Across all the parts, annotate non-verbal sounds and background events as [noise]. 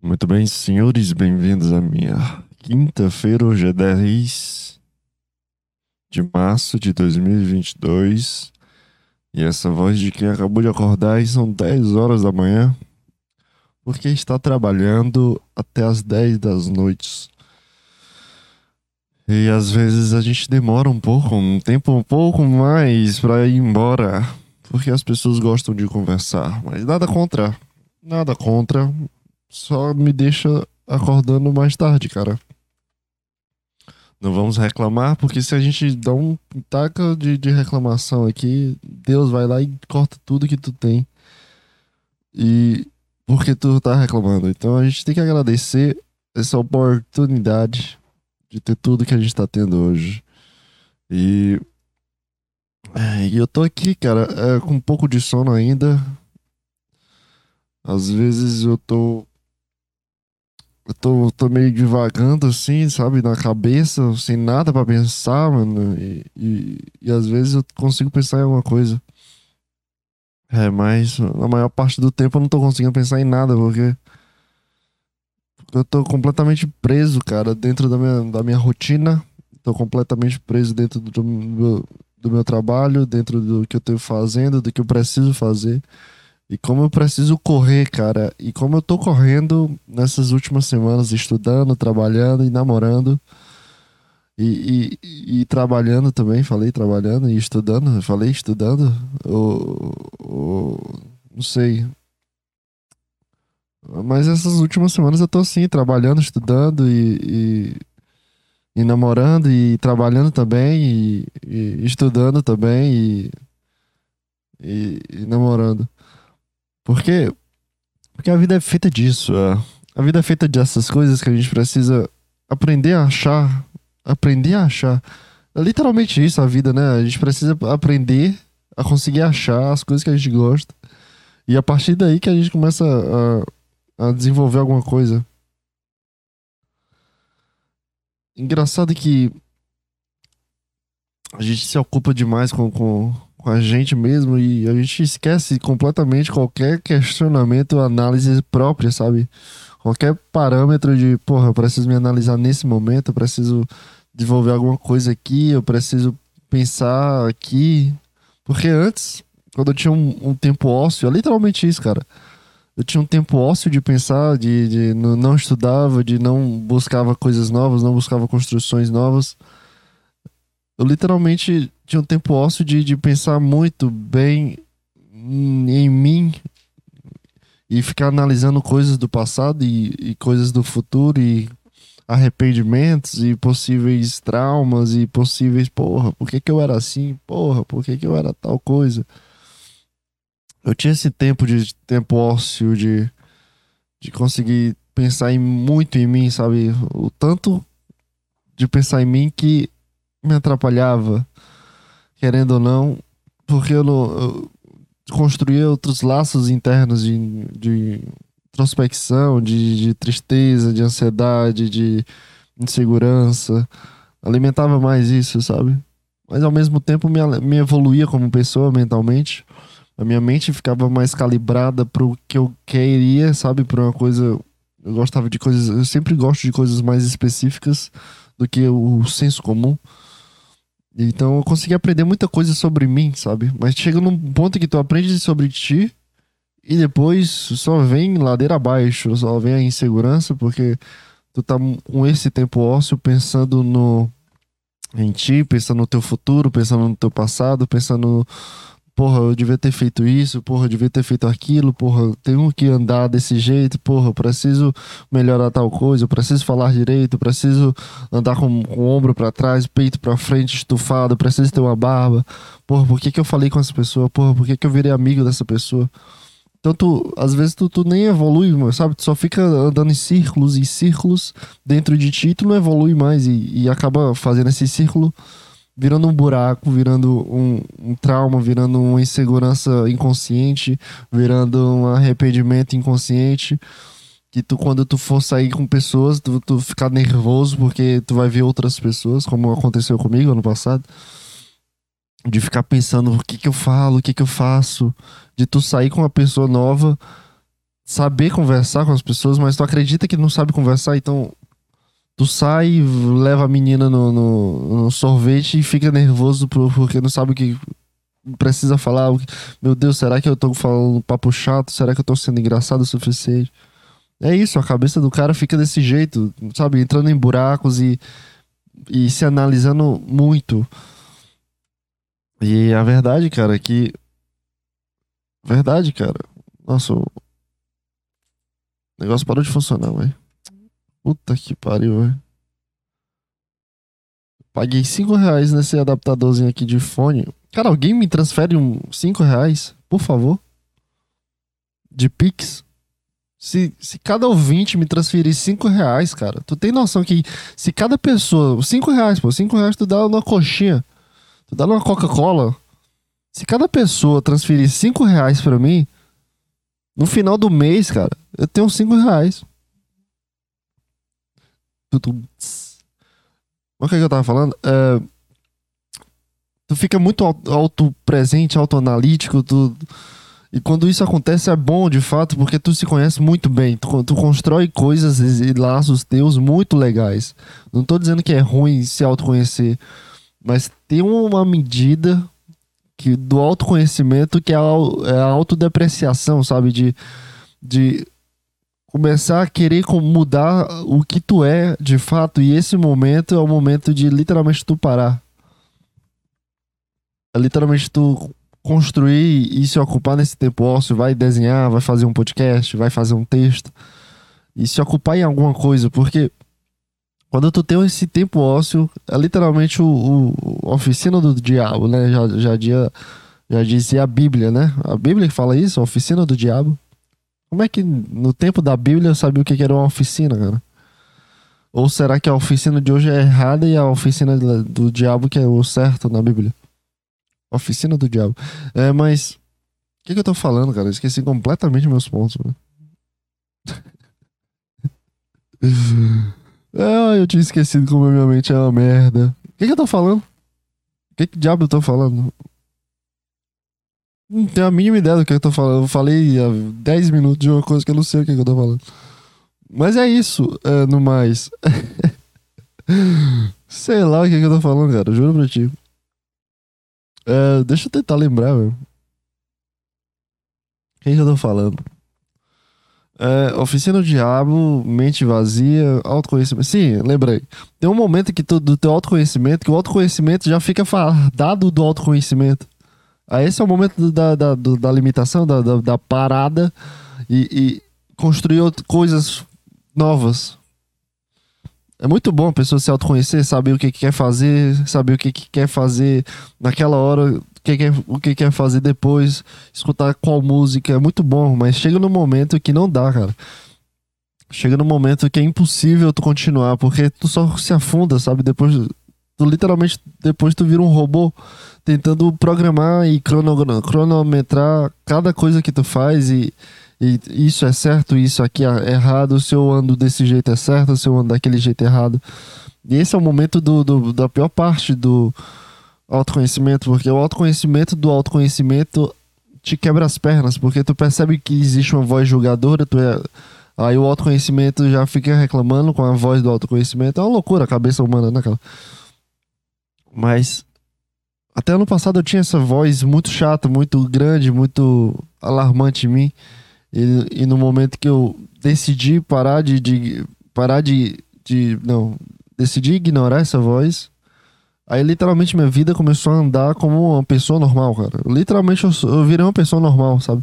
Muito bem, senhores, bem-vindos à minha quinta-feira, hoje é 10 de março de 2022. E essa voz de quem acabou de acordar e são 10 horas da manhã, porque está trabalhando até as 10 das noites. E às vezes a gente demora um pouco, um tempo um pouco mais para ir embora, porque as pessoas gostam de conversar, mas nada contra, nada contra só me deixa acordando mais tarde, cara. Não vamos reclamar, porque se a gente dá um taca de, de reclamação aqui, Deus vai lá e corta tudo que tu tem. E porque tu tá reclamando. Então a gente tem que agradecer essa oportunidade de ter tudo que a gente tá tendo hoje. E, é, e eu tô aqui, cara, é, com um pouco de sono ainda. Às vezes eu tô eu tô, tô meio divagando assim, sabe, na cabeça, sem nada para pensar, mano. E, e, e, às vezes eu consigo pensar em alguma coisa. É, mas na maior parte do tempo eu não tô conseguindo pensar em nada, porque. Eu tô completamente preso, cara, dentro da minha, da minha rotina. Tô completamente preso dentro do meu, do meu trabalho, dentro do que eu tô fazendo, do que eu preciso fazer. E como eu preciso correr, cara. E como eu tô correndo nessas últimas semanas, estudando, trabalhando e namorando. E, e, e trabalhando também, falei trabalhando e estudando, falei estudando. Ou, ou, não sei. Mas essas últimas semanas eu tô assim, trabalhando, estudando e, e, e namorando e trabalhando também e, e estudando também e, e, e namorando. Porque, porque a vida é feita disso. É. A vida é feita dessas coisas que a gente precisa aprender a achar. Aprender a achar. É literalmente isso a vida, né? A gente precisa aprender a conseguir achar as coisas que a gente gosta. E a partir daí que a gente começa a, a desenvolver alguma coisa. Engraçado que a gente se ocupa demais com, com, com a gente mesmo e a gente esquece completamente qualquer questionamento, análise própria, sabe? Qualquer parâmetro de, porra, eu preciso me analisar nesse momento, eu preciso desenvolver alguma coisa aqui, eu preciso pensar aqui. Porque antes, quando eu tinha um, um tempo ósseo, é literalmente isso, cara. Eu tinha um tempo ósseo de pensar, de, de não estudava, de não buscava coisas novas, não buscava construções novas. Eu literalmente tinha um tempo ósseo de, de pensar muito bem em mim e ficar analisando coisas do passado e, e coisas do futuro e arrependimentos e possíveis traumas e possíveis, porra, por que, que eu era assim? Porra, por que, que eu era tal coisa? Eu tinha esse tempo de tempo ósseo de, de conseguir pensar em, muito em mim, sabe? O tanto de pensar em mim que me atrapalhava querendo ou não, porque eu, não, eu construí outros laços internos de, de introspecção, de, de tristeza, de ansiedade, de insegurança. Alimentava mais isso, sabe? Mas ao mesmo tempo me, me evoluía como pessoa mentalmente. A minha mente ficava mais calibrada para o que eu queria, sabe? Para uma coisa. Eu gostava de coisas. Eu sempre gosto de coisas mais específicas do que o senso comum. Então eu consegui aprender muita coisa sobre mim, sabe? Mas chega num ponto que tu aprende sobre ti e depois só vem ladeira abaixo, só vem a insegurança, porque tu tá com esse tempo ósseo pensando no em ti, pensando no teu futuro, pensando no teu passado, pensando porra, eu devia ter feito isso, porra, eu devia ter feito aquilo, porra, eu tenho que andar desse jeito, porra, eu preciso melhorar tal coisa, eu preciso falar direito, eu preciso andar com, com o ombro para trás, peito para frente, estufado, eu preciso ter uma barba. Porra, por que, que eu falei com essa pessoa? Porra, por que, que eu virei amigo dessa pessoa? Então, tu, às vezes, tu, tu nem evolui, sabe? Tu só fica andando em círculos e círculos dentro de ti, tu não evolui mais e, e acaba fazendo esse círculo virando um buraco, virando um, um, trauma, virando uma insegurança inconsciente, virando um arrependimento inconsciente. Que tu, quando tu for sair com pessoas, tu, tu ficar nervoso porque tu vai ver outras pessoas, como aconteceu comigo ano passado. De ficar pensando o que que eu falo, o que que eu faço. De tu sair com uma pessoa nova saber conversar com as pessoas, mas tu acredita que não sabe conversar, então tu sai, leva a menina no, no, no sorvete e fica nervoso porque não sabe o que precisa falar. Meu Deus, será que eu tô falando papo chato? Será que eu tô sendo engraçado o suficiente? É isso, a cabeça do cara fica desse jeito, sabe? Entrando em buracos e, e se analisando muito. E a verdade, cara, é que. Verdade, cara. Nossa, o negócio parou de funcionar, velho. Puta que pariu, velho. Paguei 5 reais nesse adaptadorzinho aqui de fone. Cara, alguém me transfere um 5 reais, por favor? De Pix? Se, se cada ouvinte me transferir 5 reais, cara, tu tem noção que se cada pessoa. 5 reais, pô, 5 reais tu dá uma coxinha, tu dá uma Coca-Cola. Se cada pessoa transferir 5 reais pra mim, no final do mês, cara, eu tenho 5 reais. O que, é que eu tava falando? É, tu fica muito auto-presente, auto-analítico, tu e quando isso acontece é bom de fato, porque tu se conhece muito bem. Tu, tu constrói coisas e laços teus muito legais. Não tô dizendo que é ruim se autoconhecer, mas tem uma medida que do autoconhecimento que é a, é a autodepreciação, sabe? De, de começar a querer mudar o que tu é de fato. E esse momento é o momento de literalmente tu parar. É literalmente tu construir e se ocupar nesse tempo ósseo, vai desenhar, vai fazer um podcast, vai fazer um texto e se ocupar em alguma coisa, porque quando tu tem esse tempo ósseo, é literalmente o, o oficina do diabo, né? Já, já, dia, já dizia a Bíblia, né? A Bíblia que fala isso, a oficina do diabo. Como é que no tempo da Bíblia eu sabia o que era uma oficina, cara? Ou será que a oficina de hoje é errada e a oficina do diabo que é o certo na Bíblia? Oficina do Diabo. É, mas. O que, que eu tô falando, cara? Eu esqueci completamente meus pontos, né? [laughs] é, eu tinha esquecido como a minha mente é uma merda. O que, que eu tô falando? O que, que diabo eu tô falando? Não tenho a mínima ideia do que eu tô falando. Eu falei há 10 minutos de uma coisa que eu não sei o que, que eu tô falando. Mas é isso, é, no mais. [laughs] sei lá o que, que eu tô falando, cara. Juro pra ti. Uh, deixa eu tentar lembrar, velho. Quem que eu tô falando? Uh, Oficina do Diabo, Mente Vazia, Autoconhecimento. Sim, lembrei. Tem um momento que tu, do teu autoconhecimento, que o autoconhecimento já fica fardado do autoconhecimento. Aí esse é o momento da, da, da limitação, da, da, da parada e, e construir coisas novas. É muito bom a pessoa se autoconhecer, saber o que, que quer fazer, saber o que, que quer fazer naquela hora, o que, quer, o que quer fazer depois, escutar qual música. É muito bom, mas chega no momento que não dá, cara. Chega no momento que é impossível tu continuar, porque tu só se afunda, sabe? Depois, tu literalmente, depois tu vira um robô tentando programar e cronometrar cada coisa que tu faz e e isso é certo, isso aqui é errado, se eu ando desse jeito é certo, se eu ando daquele jeito é errado. E esse é o momento do, do, da pior parte do autoconhecimento, porque o autoconhecimento do autoconhecimento te quebra as pernas, porque tu percebe que existe uma voz julgadora, tu é, aí o autoconhecimento já fica reclamando com a voz do autoconhecimento. É uma loucura a cabeça humana, né, cara? Mas até ano passado eu tinha essa voz muito chata, muito grande, muito alarmante em mim. E, e no momento que eu decidi parar de, de parar de, de. Não, decidi ignorar essa voz. Aí literalmente minha vida começou a andar como uma pessoa normal, cara. Literalmente eu, eu virei uma pessoa normal, sabe?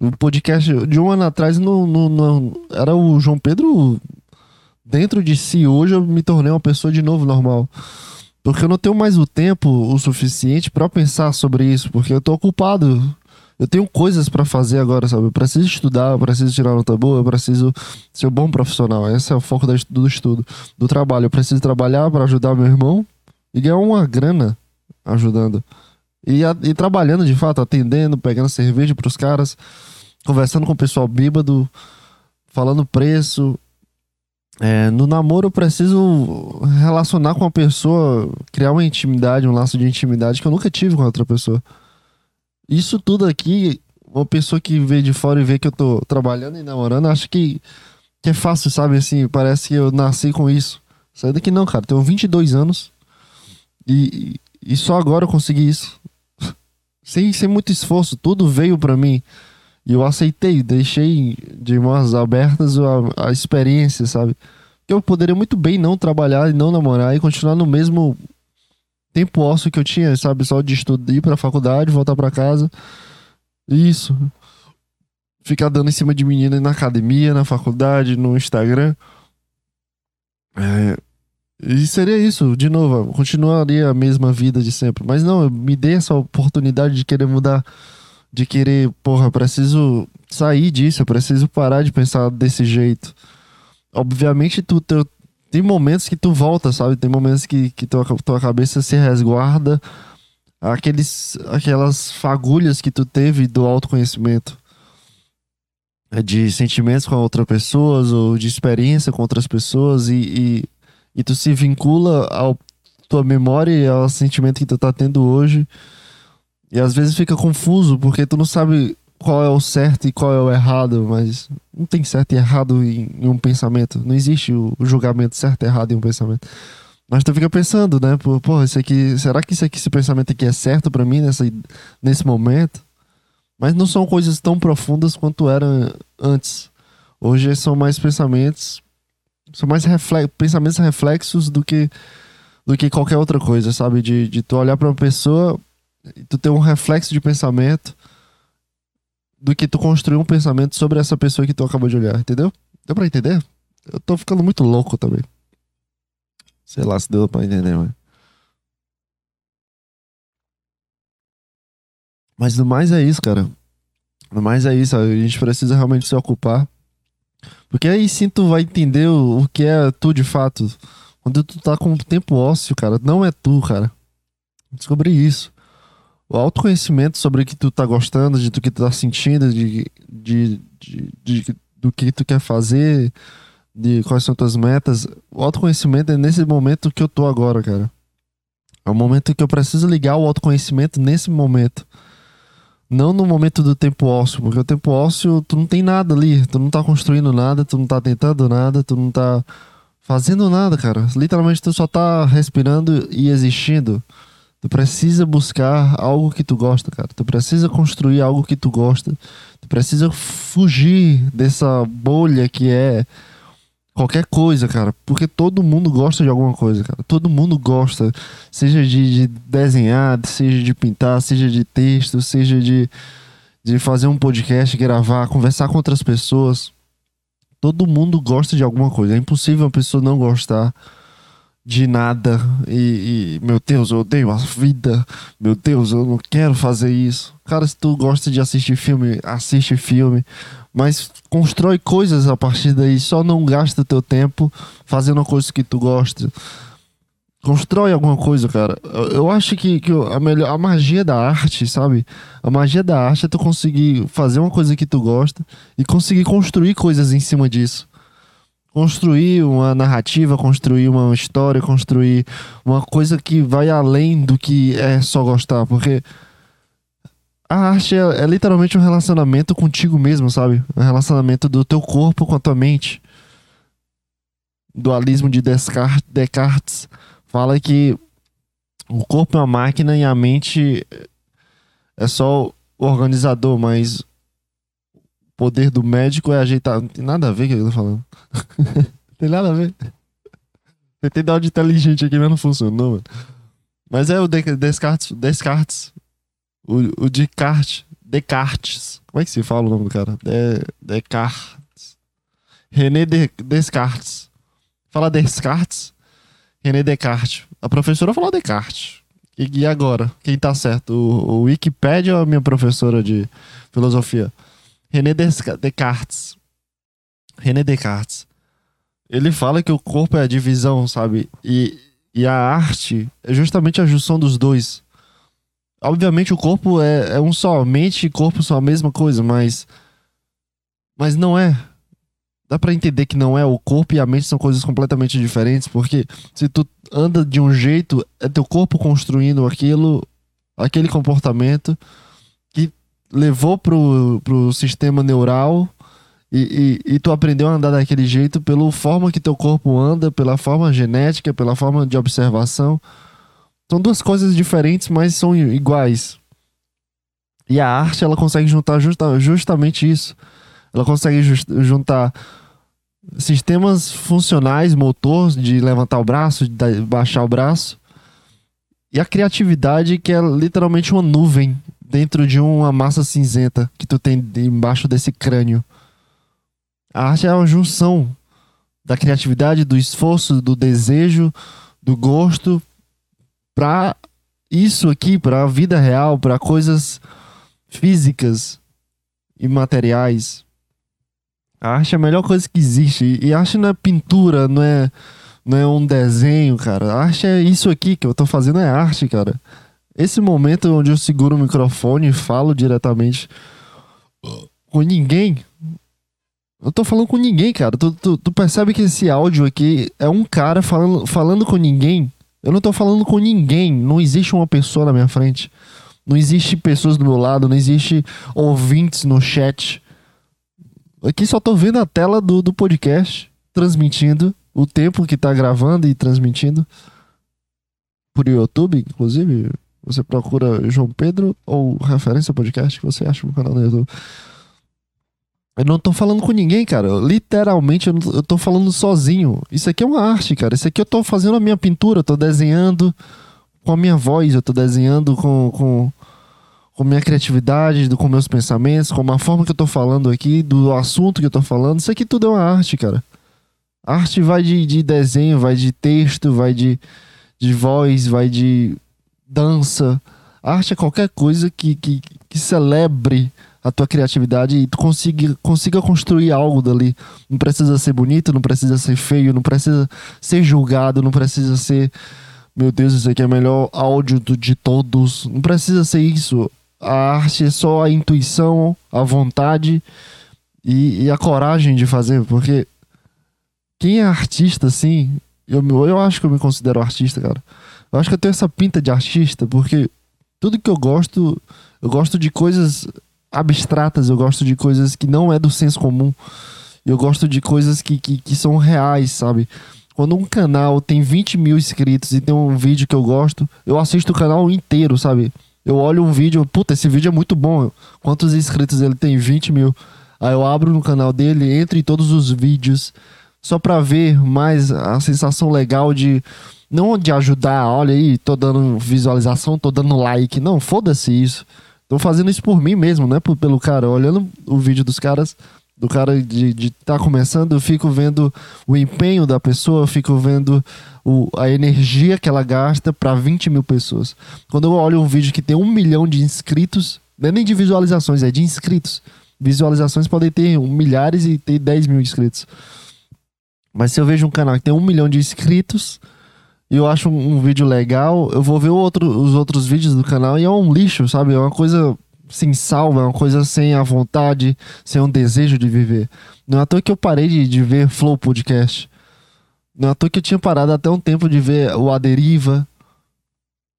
O podcast de um ano atrás não, não, não, era o João Pedro dentro de si. Hoje eu me tornei uma pessoa de novo normal. Porque eu não tenho mais o tempo o suficiente para pensar sobre isso. Porque eu tô ocupado eu tenho coisas para fazer agora, sabe? Eu preciso estudar, eu preciso tirar nota boa, eu preciso ser um bom profissional. Esse é o foco do estudo, do trabalho. Eu preciso trabalhar para ajudar meu irmão e ganhar uma grana ajudando. E, e trabalhando de fato, atendendo, pegando cerveja pros caras, conversando com o pessoal bêbado, falando preço. É, no namoro eu preciso relacionar com a pessoa, criar uma intimidade, um laço de intimidade que eu nunca tive com outra pessoa. Isso tudo aqui uma pessoa que vê de fora e vê que eu tô trabalhando e namorando, acha que, que é fácil, sabe? Assim, parece que eu nasci com isso. Sai daqui não, cara. Tenho 22 anos e, e só agora eu consegui isso. [laughs] sem, sem muito esforço, tudo veio para mim. E eu aceitei, deixei de mãos abertas a, a experiência, sabe? Eu poderia muito bem não trabalhar e não namorar e continuar no mesmo tempo ósseo que eu tinha, sabe? Só de estudar, ir pra faculdade, voltar para casa. Isso. Ficar dando em cima de menina na academia, na faculdade, no Instagram. É, e seria isso, de novo, continuaria a mesma vida de sempre. Mas não, me dei essa oportunidade de querer mudar, de querer, porra, preciso sair disso, eu preciso parar de pensar desse jeito. Obviamente, tu, tu tem momentos que tu volta, sabe? Tem momentos que, que tua, tua cabeça se resguarda aqueles, aquelas fagulhas que tu teve do autoconhecimento. É de sentimentos com outras pessoas ou de experiência com outras pessoas e, e, e tu se vincula ao tua memória e ao sentimento que tu tá tendo hoje. E às vezes fica confuso porque tu não sabe qual é o certo e qual é o errado, mas não tem certo e errado em, em um pensamento. Não existe o, o, julgamento certo e errado em um pensamento. Mas tu fica pensando, né? Pô, pô isso aqui, será que isso aqui, esse pensamento aqui é certo para mim nessa, nesse momento? Mas não são coisas tão profundas quanto eram antes. Hoje são mais pensamentos, são mais reflex, pensamentos reflexos do que do que qualquer outra coisa, sabe? De, de tu olhar para uma pessoa tu ter um reflexo de pensamento do que tu construir um pensamento sobre essa pessoa que tu acabou de olhar, entendeu? Deu pra entender? Eu tô ficando muito louco também. Sei lá se deu pra entender, mas. Mas no mais é isso, cara. No mais é isso. A gente precisa realmente se ocupar. Porque aí sim tu vai entender o, o que é tu de fato. Quando tu tá com tempo ósseo, cara, não é tu, cara. Descobri isso o autoconhecimento sobre o que tu tá gostando, de do que tu tá sentindo, de, de, de, de, do que tu quer fazer, de quais são tuas metas. O autoconhecimento é nesse momento que eu tô agora, cara. É o momento que eu preciso ligar o autoconhecimento nesse momento. Não no momento do tempo ósseo, porque o tempo ósseo tu não tem nada ali, tu não tá construindo nada, tu não tá tentando nada, tu não tá fazendo nada, cara. Literalmente tu só tá respirando e existindo. Tu precisa buscar algo que tu gosta, cara. Tu precisa construir algo que tu gosta. Tu precisa fugir dessa bolha que é qualquer coisa, cara. Porque todo mundo gosta de alguma coisa, cara. Todo mundo gosta. Seja de, de desenhar, seja de pintar, seja de texto, seja de, de fazer um podcast, gravar, conversar com outras pessoas. Todo mundo gosta de alguma coisa. É impossível uma pessoa não gostar de nada e, e, meu Deus, eu odeio a vida. Meu Deus, eu não quero fazer isso. Cara, se tu gosta de assistir filme, assiste filme, mas constrói coisas a partir daí. Só não gasta teu tempo fazendo uma coisa que tu gosta. Constrói alguma coisa, cara. Eu acho que, que a melhor a magia da arte, sabe? A magia da arte é tu conseguir fazer uma coisa que tu gosta e conseguir construir coisas em cima disso construir uma narrativa, construir uma história, construir uma coisa que vai além do que é só gostar, porque a arte é, é literalmente um relacionamento contigo mesmo, sabe? Um relacionamento do teu corpo com a tua mente. Dualismo de Descartes, Descartes fala que o corpo é uma máquina e a mente é só o organizador, mas poder do médico é ajeitar. Não tem nada a ver o que eu tô falando. [laughs] tem nada a ver. Tentei dar de inteligente aqui, mas não funcionou, mano. Mas é o Descartes. Descartes. O, o Descartes. Descartes. Como é que se fala o nome do cara? De, Descartes. René de, Descartes. Fala Descartes. René Descartes. A professora falou Descartes. E, e agora? Quem tá certo? O, o Wikipedia ou a minha professora de filosofia? René Descartes. René Descartes. Ele fala que o corpo é a divisão, sabe? E, e a arte é justamente a junção dos dois. Obviamente o corpo é, é um só, mente e corpo são a mesma coisa, mas. Mas não é. Dá pra entender que não é. O corpo e a mente são coisas completamente diferentes, porque se tu anda de um jeito, é teu corpo construindo aquilo, aquele comportamento levou pro, pro sistema neural e, e, e, tu aprendeu a andar daquele jeito pela forma que teu corpo anda, pela forma genética, pela forma de observação. São duas coisas diferentes, mas são iguais. E a arte, ela consegue juntar justa, justamente isso. Ela consegue just, juntar sistemas funcionais, motor de levantar o braço, de baixar o braço, e a criatividade que é literalmente uma nuvem dentro de uma massa cinzenta que tu tem embaixo desse crânio. A arte é uma junção da criatividade, do esforço, do desejo, do gosto para isso aqui, para a vida real, para coisas físicas e materiais. A arte é a melhor coisa que existe. E arte não é pintura, não é, não é um desenho, cara. Arte é isso aqui que eu tô fazendo, é arte, cara. Esse momento onde eu seguro o microfone e falo diretamente com ninguém, eu tô falando com ninguém, cara. Tu, tu, tu, percebe que esse áudio aqui é um cara falando, falando com ninguém. Eu não tô falando com ninguém. Não existe uma pessoa na minha frente. Não existe pessoas do meu lado. Não existe ouvintes no chat. Aqui só tô vendo a tela do, do podcast transmitindo. O tempo que tá gravando e transmitindo. Por YouTube, inclusive. Você procura João Pedro ou referência podcast que você acha no canal do YouTube. Eu não tô falando com ninguém, cara. Literalmente, eu, eu tô falando sozinho. Isso aqui é uma arte, cara. Isso aqui eu tô fazendo a minha pintura, eu tô desenhando com a minha voz, eu tô desenhando com, com, com minha criatividade, com meus pensamentos, com a forma que eu tô falando aqui, do assunto que eu tô falando. Isso aqui tudo é uma arte, cara. Arte vai de, de desenho, vai de texto, vai de, de voz, vai de dança. Arte é qualquer coisa que, que, que celebre a tua criatividade e tu consiga, consiga construir algo dali. Não precisa ser bonito, não precisa ser feio, não precisa ser julgado, não precisa ser. Meu Deus, isso aqui é o melhor áudio de todos. Não precisa ser isso. A arte é só a intuição, a vontade e, e a coragem de fazer. Porque quem é artista, assim, eu, eu acho que eu me considero artista, cara. Eu acho que eu tenho essa pinta de artista, porque tudo que eu gosto, eu gosto de coisas abstratas, eu gosto de coisas que não é do senso comum. Eu gosto de coisas que, que, que são reais, sabe? Quando um canal tem 20 mil inscritos e tem um vídeo que eu gosto, eu assisto o canal inteiro, sabe? Eu olho um vídeo, puta, esse vídeo é muito bom. Quantos inscritos ele tem? 20 mil. Aí eu abro no canal dele, entro em todos os vídeos, só pra ver mais a sensação legal de. Não de ajudar, olha aí, tô dando visualização, tô dando like. Não, foda-se isso. Tô fazendo isso por mim mesmo, né? pelo cara. Olhando o vídeo dos caras, do cara de estar tá começando, eu fico vendo o empenho da pessoa, eu fico vendo o, a energia que ela gasta para 20 mil pessoas. Quando eu olho um vídeo que tem um milhão de inscritos, não é nem de visualizações, é de inscritos. Visualizações podem ter milhares e ter 10 mil inscritos. Mas se eu vejo um canal que tem um milhão de inscritos, e eu acho um, um, vídeo legal, eu vou ver outro, os outros vídeos do canal e é um lixo, sabe? É uma coisa sem salva, é uma coisa sem a vontade, sem um desejo de viver. Não é à toa que eu parei de, de ver Flow Podcast. Não é à toa que eu tinha parado até um tempo de ver o A Deriva.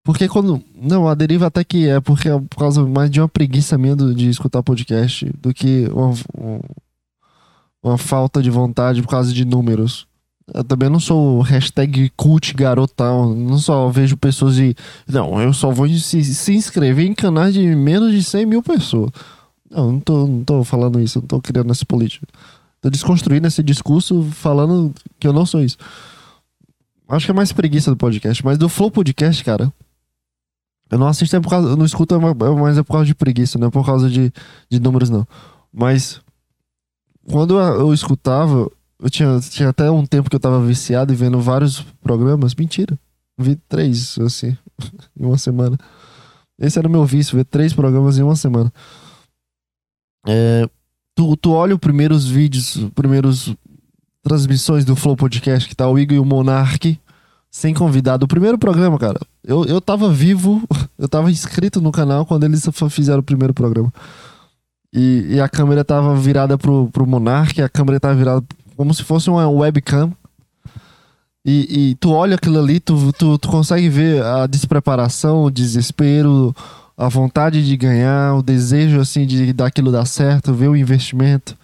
Porque quando. Não, a deriva até que é, porque é por causa mais de uma preguiça minha do, de escutar podcast do que uma, uma falta de vontade por causa de números. Eu também não sou hashtag cult garotão. Não só vejo pessoas de. Não, eu só vou se, se inscrever em canais de menos de 100 mil pessoas. Não, não tô, não tô falando isso, não tô criando essa política. Tô desconstruindo esse discurso falando que eu não sou isso. Acho que é mais preguiça do podcast, mas do Flow Podcast, cara. Eu não assisto é por causa. Eu não escuto, é mas é por causa de preguiça, não é por causa de, de números, não. Mas. Quando eu escutava, eu tinha, tinha até um tempo que eu tava viciado e vendo vários programas. Mentira. Vi três, assim, [laughs] em uma semana. Esse era o meu vício, ver três programas em uma semana. É, tu, tu olha os primeiros vídeos, os primeiros transmissões do Flow Podcast, que tá o Igor e o Monark, sem convidado. O primeiro programa, cara, eu, eu tava vivo, [laughs] eu tava inscrito no canal quando eles fizeram o primeiro programa. E, e a câmera tava virada pro, pro Monark, a câmera tava virada como se fosse uma webcam. E, e tu olha aquilo ali, tu, tu, tu consegue ver a despreparação, o desespero, a vontade de ganhar, o desejo assim de daquilo dar certo, ver o investimento.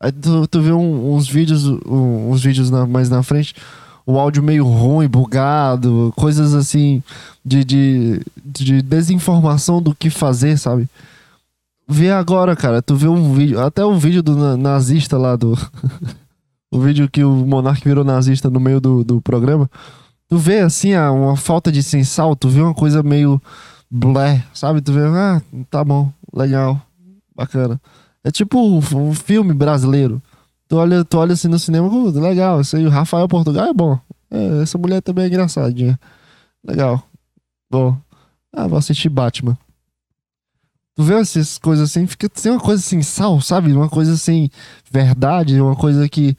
Aí tu, tu vê um, uns vídeos, um, uns vídeos na, mais na frente, o áudio meio ruim, bugado, coisas assim de, de, de desinformação do que fazer, sabe? Vê agora, cara, tu vê um vídeo, até um vídeo do nazista lá do. [laughs] o vídeo que o Monark virou nazista no meio do, do programa. Tu vê assim, uma falta de sensal, tu vê uma coisa meio blé, sabe? Tu vê, ah, tá bom, legal, bacana. É tipo um, filme brasileiro. Tu olha, tu olha assim no cinema, uh, legal, esse aí, o Rafael Portugal é bom. É, essa mulher também é engraçadinha. Legal. Bom. Ah, vou assistir Batman. Tu vê essas coisas assim, fica tem uma coisa assim, sal, sabe? Uma coisa assim, verdade, uma coisa que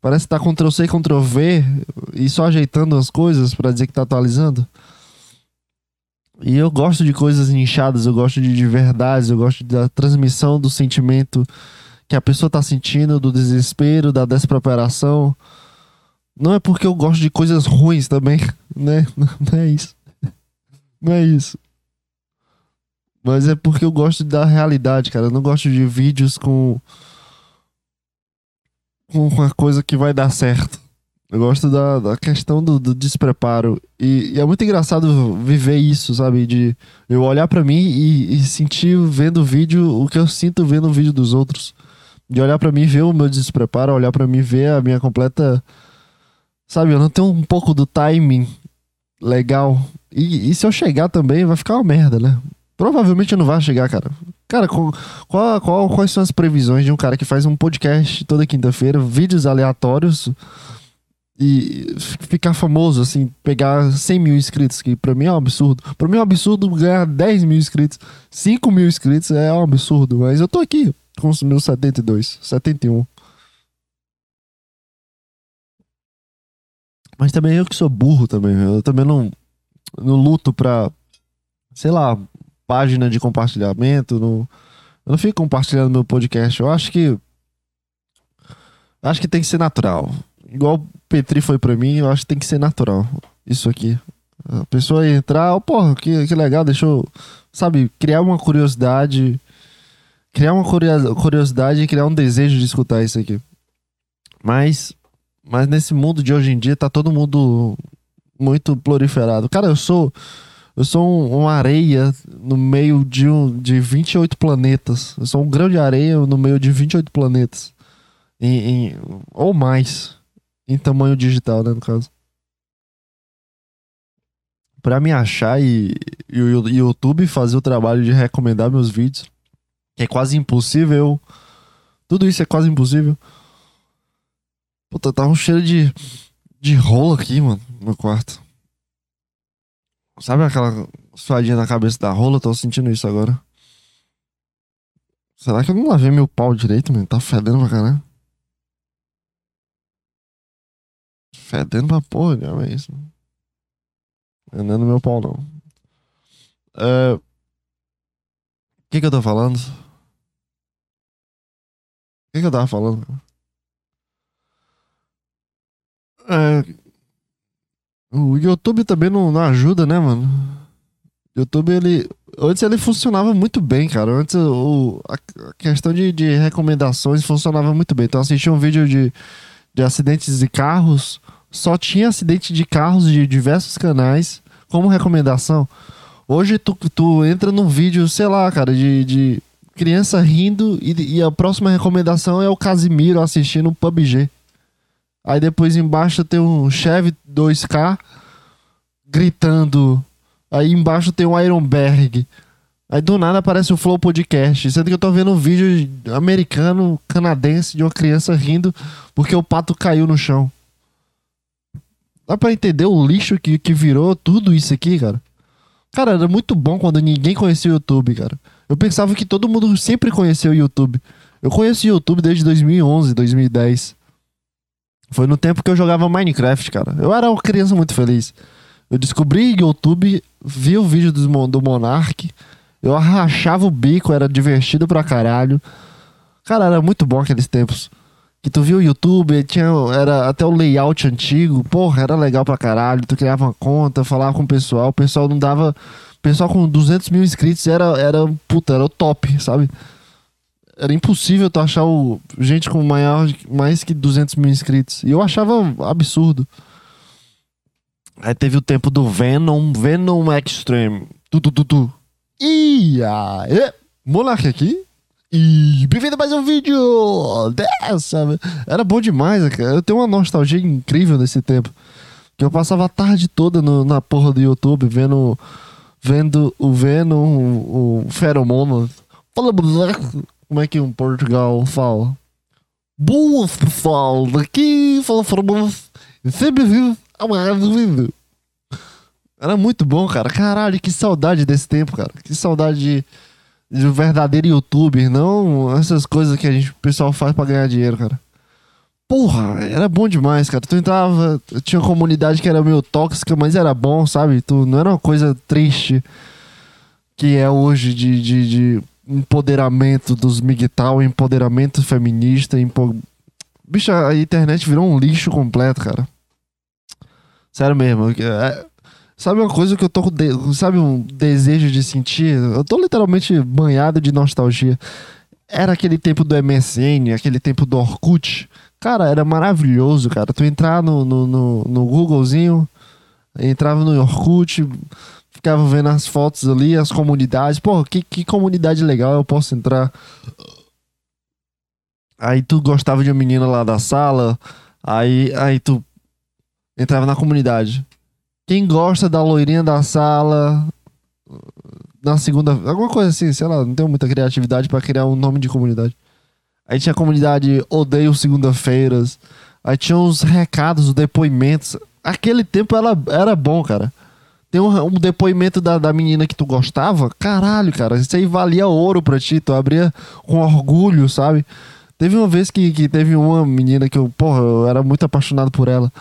parece que tá Ctrl C, Ctrl V e só ajeitando as coisas para dizer que tá atualizando. E eu gosto de coisas inchadas, eu gosto de, de verdades, eu gosto da transmissão do sentimento que a pessoa tá sentindo, do desespero, da despreparação. Não é porque eu gosto de coisas ruins também, [laughs] né? Não é isso. Não é isso. Mas é porque eu gosto da realidade, cara. Eu não gosto de vídeos com. com uma coisa que vai dar certo. Eu gosto da, da questão do, do despreparo. E, e, é muito engraçado viver isso, sabe? De eu olhar para mim e, e, sentir vendo o vídeo o que eu sinto vendo o vídeo dos outros. De olhar para mim ver o meu despreparo, olhar para mim ver a minha completa. Sabe? Eu não tenho um pouco do timing legal. E, e se eu chegar também, vai ficar uma merda, né? Provavelmente não vai chegar, cara. Cara, qual, qual, quais são as previsões de um cara que faz um podcast toda quinta-feira, vídeos aleatórios e ficar famoso, assim, pegar 100 mil inscritos, que pra mim é um absurdo. Pra mim é um absurdo ganhar 10 mil inscritos, 5 mil inscritos é um absurdo, mas eu tô aqui com os meus 72, 71. Mas também eu que sou burro também, eu também não, não luto pra, sei lá, página de compartilhamento, não, eu não fico compartilhando meu podcast, eu acho que acho que tem que ser natural igual Petri foi para mim, eu acho que tem que ser natural. Isso aqui. A pessoa entrar, oh, porra, que, que legal, deixou, sabe, criar uma curiosidade, criar uma curiosidade e criar um desejo de escutar isso aqui. Mas, mas nesse mundo de hoje em dia tá todo mundo muito proliferado. Cara, eu sou eu sou um, uma areia no meio de, um, de 28 planetas. Eu sou um grão de areia no meio de 28 planetas. Em, em, ou mais em tamanho digital, né, no caso. Pra me achar e, o YouTube fazer o trabalho de recomendar meus vídeos, que é quase impossível. Tudo isso é quase impossível. Puta, tá um cheiro de, de rolo aqui, mano, no meu quarto. Sabe aquela suadinha na cabeça da rola? Tô sentindo isso agora. Será que eu não lavei meu pau direito, mano? Tá fedendo pra caralho. Fedendo pra porra, não é isso. Não é no meu pau, não. O uh, que que eu tô falando? O que que eu tava falando? Uh, o YouTube também não, não ajuda, né, mano? O YouTube, ele. Antes ele funcionava muito bem, cara. Antes o, a, a questão de, de recomendações funcionava muito bem. Então, assisti um vídeo de, de acidentes de carros só tinha acidente de carros de diversos canais como recomendação. Hoje tu, tu entra num vídeo, sei lá, cara, de, de criança rindo e, e a próxima recomendação é o Casimiro assistindo PUBG. Aí depois embaixo tem um Chevy 2K gritando. Aí embaixo tem um Ironberg. Aí do nada aparece o Flow Podcast. Sendo que eu tô vendo um vídeo americano, canadense, de uma criança rindo porque o pato caiu no chão. Dá pra entender o lixo que, que virou tudo isso aqui, cara? Cara, era muito bom quando ninguém conhecia o YouTube, cara. Eu pensava que todo mundo sempre conheceu o YouTube. Eu conheci o YouTube desde 2011, 2010. Foi no tempo que eu jogava Minecraft, cara. Eu era uma criança muito feliz. Eu descobri YouTube, vi o vídeo do, do Monark. Eu arrachava o bico, era divertido pra caralho. Cara, era muito bom aqueles tempos. Que tu viu o YouTube, tinha, era até o layout antigo, porra, era legal pra caralho. Tu criava uma conta, falava com o pessoal, o pessoal não dava. O pessoal com 200 mil inscritos era, era, puta, era o top, sabe? Era impossível tu achar o, gente com maior, mais que 200 mil inscritos. E eu achava absurdo. Aí teve o tempo do Venom, Venom Extreme. Tu, tu, tu, tu. E aí, Monark aqui. E bem-vindo a mais um vídeo dessa. Era bom demais, cara. Eu tenho uma nostalgia incrível desse tempo. Que eu passava a tarde toda no, na porra do YouTube vendo, vendo o Venom, o, o Feromono. Fala, como é que um Portugal fala? Boas, pessoal. Daqui fala Feromono. Sempre vivo amado. Era muito bom, cara. Caralho, que saudade desse tempo, cara. Que saudade de de um verdadeiro youtuber, não essas coisas que a gente, o pessoal faz para ganhar dinheiro, cara. Porra, era bom demais, cara. Tu entrava, tinha uma comunidade que era meio tóxica, mas era bom, sabe? Tu não era uma coisa triste que é hoje de, de, de empoderamento dos migtal, empoderamento feminista, empo... Bicho, a internet virou um lixo completo, cara. Sério mesmo. É, Sabe uma coisa que eu tô com. Sabe um desejo de sentir? Eu tô literalmente banhado de nostalgia. Era aquele tempo do MSN, aquele tempo do Orkut. Cara, era maravilhoso, cara. Tu entrar no, no, no, no Googlezinho, entrava no Orkut, ficava vendo as fotos ali, as comunidades. Pô, que, que comunidade legal eu posso entrar. Aí tu gostava de uma menina lá da sala, aí, aí tu entrava na comunidade. Quem gosta da loirinha da sala na segunda, alguma coisa assim, sei lá, não tenho muita criatividade para criar um nome de comunidade. Aí tinha a comunidade Odeio Segunda-feiras. Aí tinha os recados, os depoimentos. Aquele tempo ela era bom, cara. Tem um, um, depoimento da, da menina que tu gostava. Caralho, cara. Isso aí valia ouro pra ti. Tu abria com orgulho, sabe? Teve uma vez que, que teve uma menina que eu, porra, eu era muito apaixonado por ela.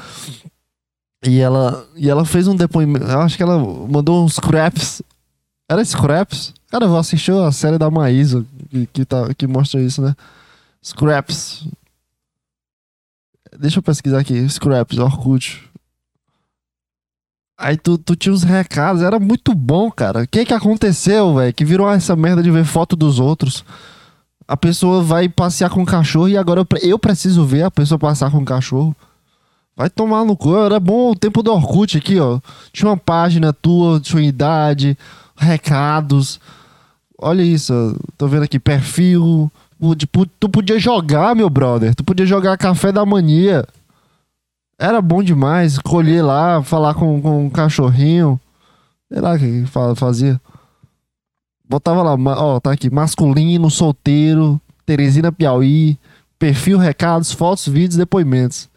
E ela, e ela fez um depoimento. Eu acho que ela mandou uns scraps. Era scraps? Cara, eu vou assistir a série da Maísa que, que, tá, que mostra isso, né? Scraps. Deixa eu pesquisar aqui. Scraps, Orkut. Aí tu, tu tinha uns recados, era muito bom, cara. O que que aconteceu, velho? Que virou essa merda de ver foto dos outros. A pessoa vai passear com o cachorro e agora eu, eu preciso ver a pessoa passar com o cachorro. Vai tomar no cu. Era bom o tempo do Orkut aqui, ó. Tinha uma página tua, sua idade, recados. Olha isso, tô vendo aqui, perfil. Tu podia jogar, meu brother. Tu podia jogar café da mania. Era bom demais. Escolher lá, falar com, com um cachorrinho. Sei lá o que fazia. Botava lá, ó, tá aqui. Masculino, solteiro, Teresina Piauí. Perfil, recados, fotos, vídeos, depoimentos.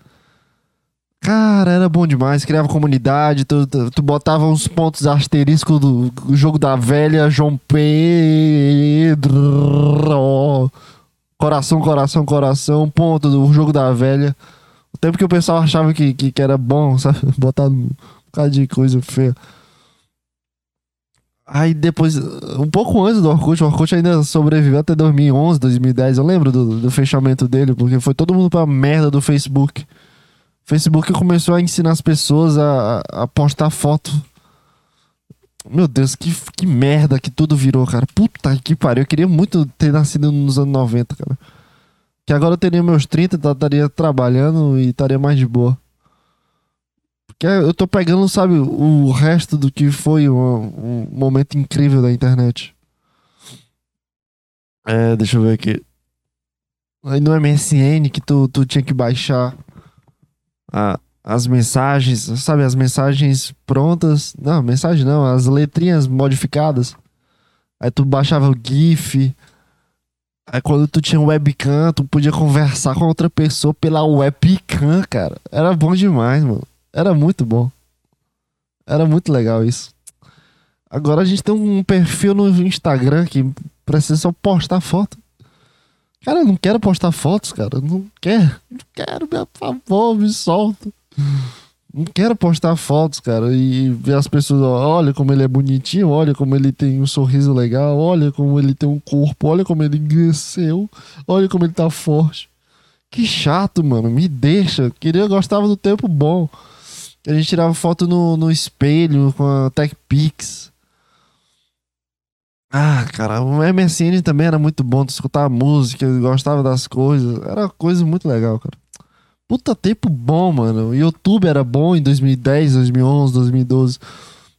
Cara, era bom demais. Criava comunidade, tu, tu, tu botava uns pontos asteriscos do, do jogo da velha, João Pedro. Coração, coração, coração, ponto do jogo da velha. O tempo que o pessoal achava que, que, que era bom, sabe? [laughs] Botar um bocado de coisa feia. Aí depois, um pouco antes do Orkut, o Orkut ainda sobreviveu até 2011, 2010. Eu lembro do, do fechamento dele, porque foi todo mundo pra merda do Facebook. Facebook começou a ensinar as pessoas a, a postar foto. Meu Deus, que, que merda que tudo virou, cara. Puta que pariu. Eu queria muito ter nascido nos anos 90, cara. Que agora eu teria meus 30, tá, estaria trabalhando e estaria mais de boa. Porque eu tô pegando, sabe, o resto do que foi um, um momento incrível da internet. É, deixa eu ver aqui. Aí no MSN que tu, tu tinha que baixar a, as mensagens, sabe, as mensagens prontas. Não, mensagem não, as letrinhas modificadas. Aí tu baixava o GIF. Aí quando tu tinha webcam, tu podia conversar com outra pessoa pela webcam, cara. Era bom demais, mano. Era muito bom. Era muito legal isso. Agora a gente tem um perfil no Instagram que precisa só postar foto. Cara, eu não quero postar fotos, cara. Não quero. Não quero, por favor, me solta. Não quero postar fotos, cara, e ver as pessoas, olha como ele é bonitinho, olha como ele tem um sorriso legal, olha como ele tem um corpo, olha como ele cresceu, olha como ele tá forte. Que chato, mano. Me deixa. Queria, gostava do tempo bom. A gente tirava foto no, no espelho com a Tech Pix. Ah, cara, o MSN também era muito bom. Tu escutava música, gostava das coisas. Era coisa muito legal, cara. Puta tempo bom, mano. O YouTube era bom em 2010, 2011, 2012.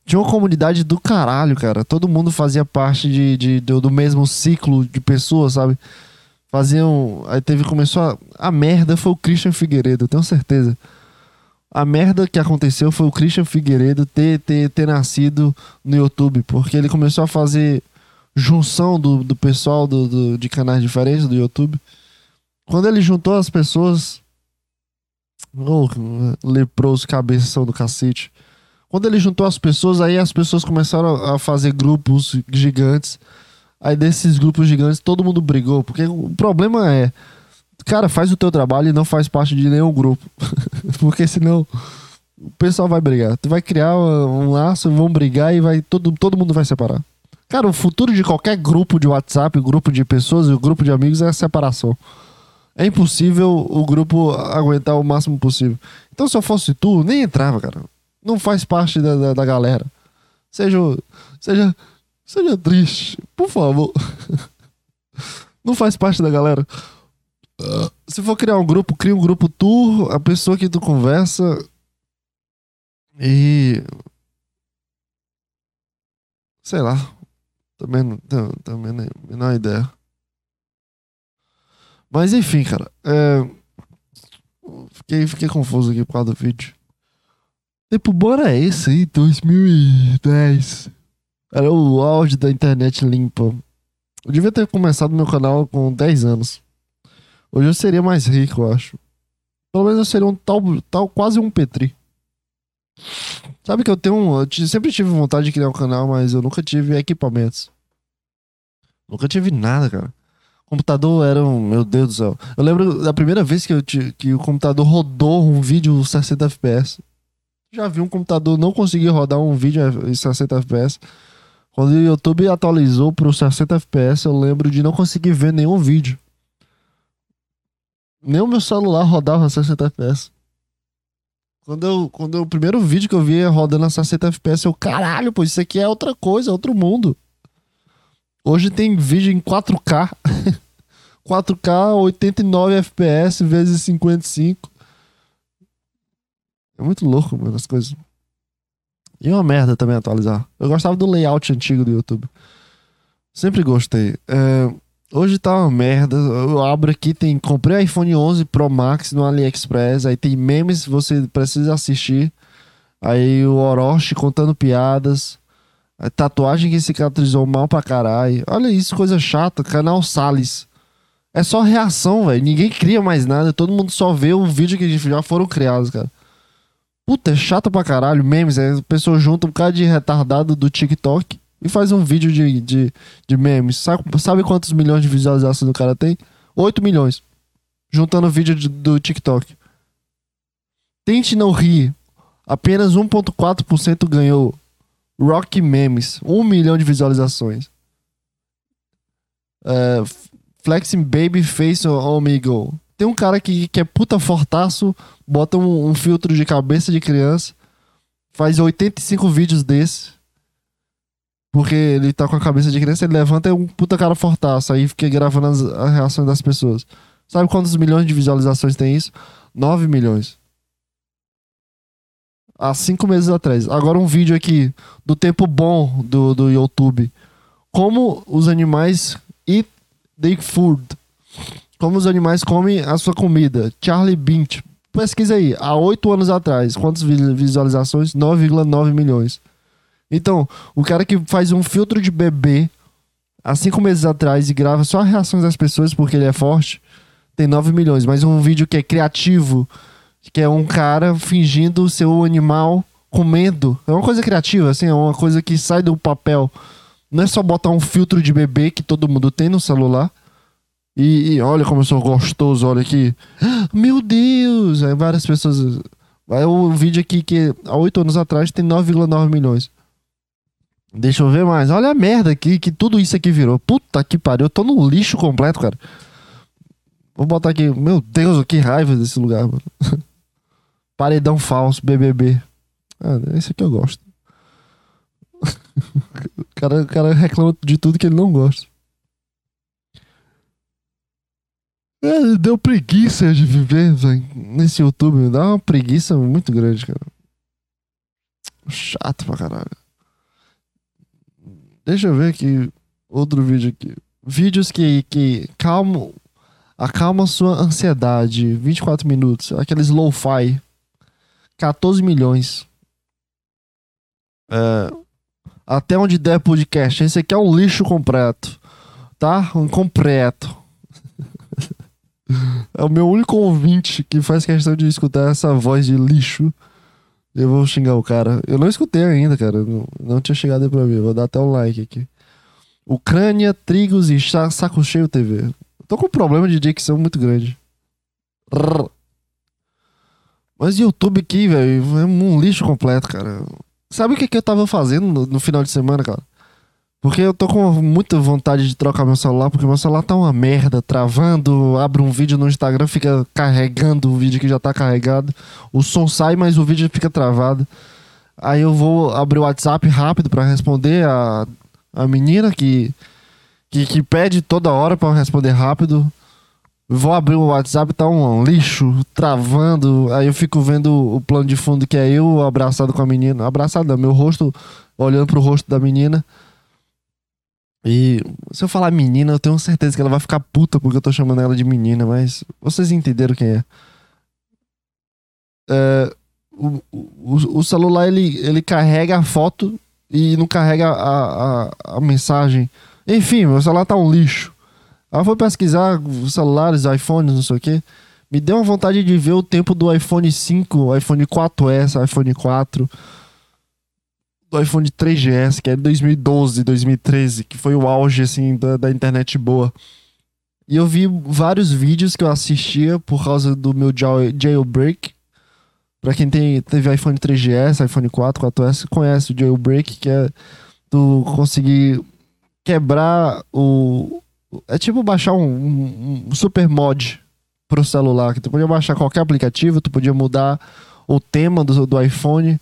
Tinha uma comunidade do caralho, cara. Todo mundo fazia parte de, de do, do mesmo ciclo de pessoas, sabe? Faziam. Aí teve. Começou a. A merda foi o Christian Figueiredo, tenho certeza. A merda que aconteceu foi o Christian Figueiredo ter, ter, ter nascido no YouTube, porque ele começou a fazer junção do, do pessoal do, do, de canais diferentes do YouTube. Quando ele juntou as pessoas. Oh, leproso, cabeção do cacete. Quando ele juntou as pessoas, aí as pessoas começaram a fazer grupos gigantes. Aí desses grupos gigantes todo mundo brigou. Porque o problema é. Cara, faz o teu trabalho e não faz parte de nenhum grupo. [laughs] porque senão o pessoal vai brigar. Tu vai criar um laço, vão brigar e vai todo, todo mundo vai separar. Cara, o futuro de qualquer grupo de WhatsApp, grupo de pessoas e grupo de amigos é a separação. É impossível o grupo aguentar o máximo possível. Então, se eu fosse tu, nem entrava, cara. Não faz parte da, da, da galera. Seja, seja, seja triste, por favor. [laughs] Não faz parte da galera. Se for criar um grupo, cria um grupo tu, a pessoa que tu conversa e sei lá, também não tenho a menor ideia. Mas enfim, cara. É... Fiquei, fiquei confuso aqui por causa do vídeo. Tempo bom era esse aí, 2010. Era o auge da internet limpa. Eu devia ter começado meu canal com 10 anos. Hoje eu seria mais rico, eu acho. Pelo menos eu seria um tal, tal quase um Petri. Sabe que eu tenho um. Eu sempre tive vontade de criar um canal, mas eu nunca tive equipamentos. Nunca tive nada, cara. Computador era um. Meu Deus do céu. Eu lembro da primeira vez que, eu, que o computador rodou um vídeo 60 FPS. Já vi um computador não conseguir rodar um vídeo em 60 FPS. Quando o YouTube atualizou para os 60 FPS, eu lembro de não conseguir ver nenhum vídeo. Nem o meu celular rodava 60 FPS. Quando eu, quando eu, o primeiro vídeo que eu vi rodando a 60 FPS, eu, caralho, pô, isso aqui é outra coisa, é outro mundo. Hoje tem vídeo em 4K. 4K, 89 FPS vezes 55. É muito louco, mano, as coisas. E uma merda também atualizar. Eu gostava do layout antigo do YouTube. Sempre gostei. É, hoje tá uma merda. Eu abro aqui, tem. Comprei iPhone 11 Pro Max no AliExpress. Aí tem memes você precisa assistir. Aí o Orochi contando piadas. A tatuagem que cicatrizou mal pra caralho. Olha isso, coisa chata. Canal Salles. É só reação, velho. Ninguém cria mais nada. Todo mundo só vê o vídeo que já foram criados, cara. Puta, é chato pra caralho. Memes. É, a pessoa junta um cara de retardado do TikTok e faz um vídeo de, de, de memes. Sabe, sabe quantos milhões de visualizações o cara tem? 8 milhões. Juntando o vídeo de, do TikTok. Tente não rir. Apenas 1,4% ganhou Rock Memes, um milhão de visualizações. Uh, Flexing Baby Face Omegle. Tem um cara que, que é puta fortaço, bota um, um, filtro de cabeça de criança, faz 85 vídeos desse. Porque ele tá com a cabeça de criança, ele levanta e é um puta cara fortaço. Aí fica gravando as, as reações das pessoas. Sabe quantos milhões de visualizações tem isso? 9 milhões há cinco meses atrás. Agora um vídeo aqui do tempo bom do, do YouTube. Como os animais eat their food. Como os animais comem a sua comida. Charlie Bint. Pesquisa aí. Há oito anos atrás. Quantas visualizações? 9,9 milhões. Então, o cara que faz um filtro de bebê há cinco meses atrás e grava só reações das pessoas porque ele é forte, tem 9 milhões. Mas um vídeo que é criativo, que é um cara fingindo ser um animal comendo. É uma coisa criativa, assim, é uma coisa que sai do papel. Não é só botar um filtro de bebê que todo mundo tem no celular. E, e olha como eu sou gostoso, olha aqui. [gasps] Meu Deus! Aí várias pessoas. Vai o vídeo aqui que há oito anos atrás tem 9,9 milhões. Deixa eu ver mais. Olha a merda aqui que tudo isso aqui virou. Puta que pariu. Eu tô no lixo completo, cara. Vou botar aqui. Meu Deus, que raiva desse lugar, mano. [laughs] Paredão falso, BBB. Ah, esse aqui eu gosto. [laughs] o, cara, o cara reclama de tudo que ele não gosta. É, deu preguiça de viver véio, nesse YouTube. Dá uma preguiça muito grande, cara. Chato pra caralho. Deixa eu ver aqui. Outro vídeo aqui. Vídeos que, que calmam. Acalma sua ansiedade. 24 minutos. Aqueles low-fi. 14 milhões. É, até onde der podcast. Esse aqui é um lixo completo. Tá? Um completo. [laughs] é o meu único ouvinte que faz questão de escutar essa voz de lixo. Eu vou xingar o cara. Eu não escutei ainda, cara. Não, não tinha chegado aí pra mim. Vou dar até um like aqui. Ucrânia, Trigos e Saco Cheio TV. Tô com um problema de dicção muito grande. Mas YouTube aqui, velho, é um lixo completo, cara. Sabe o que, que eu tava fazendo no, no, final de semana, cara? Porque eu tô com muita vontade de trocar meu celular, porque meu celular tá uma merda, travando, abre um vídeo no Instagram, fica carregando o vídeo que já tá carregado. O som sai, mas o vídeo fica travado. Aí eu vou abrir o WhatsApp rápido para responder a, a menina que, que, que pede toda hora para responder rápido. Vou abrir o WhatsApp, tá um lixo, travando. Aí eu fico vendo o plano de fundo que é eu abraçado com a menina. Abraçado, não, meu rosto, olhando pro rosto da menina. E se eu falar menina, eu tenho certeza que ela vai ficar puta porque eu tô chamando ela de menina, mas vocês entenderam quem é. é o, o, o, celular ele, ele carrega a foto e não carrega a, a, a mensagem. Enfim, meu celular tá um lixo. Aí foi pesquisar celulares, iPhones, não sei o que. Me deu uma vontade de ver o tempo do iPhone 5, iPhone 4S, iPhone 4, do iPhone 3GS, que é de 2012, 2013, que foi o auge assim da, da internet boa. E eu vi vários vídeos que eu assistia por causa do meu jailbreak. Pra quem tem, teve iPhone 3GS, iPhone 4, 4S, conhece o jailbreak, que é tu conseguir quebrar o, é tipo baixar um, um, super mod pro celular, que tu podia baixar qualquer aplicativo, tu podia mudar o tema do, do iPhone.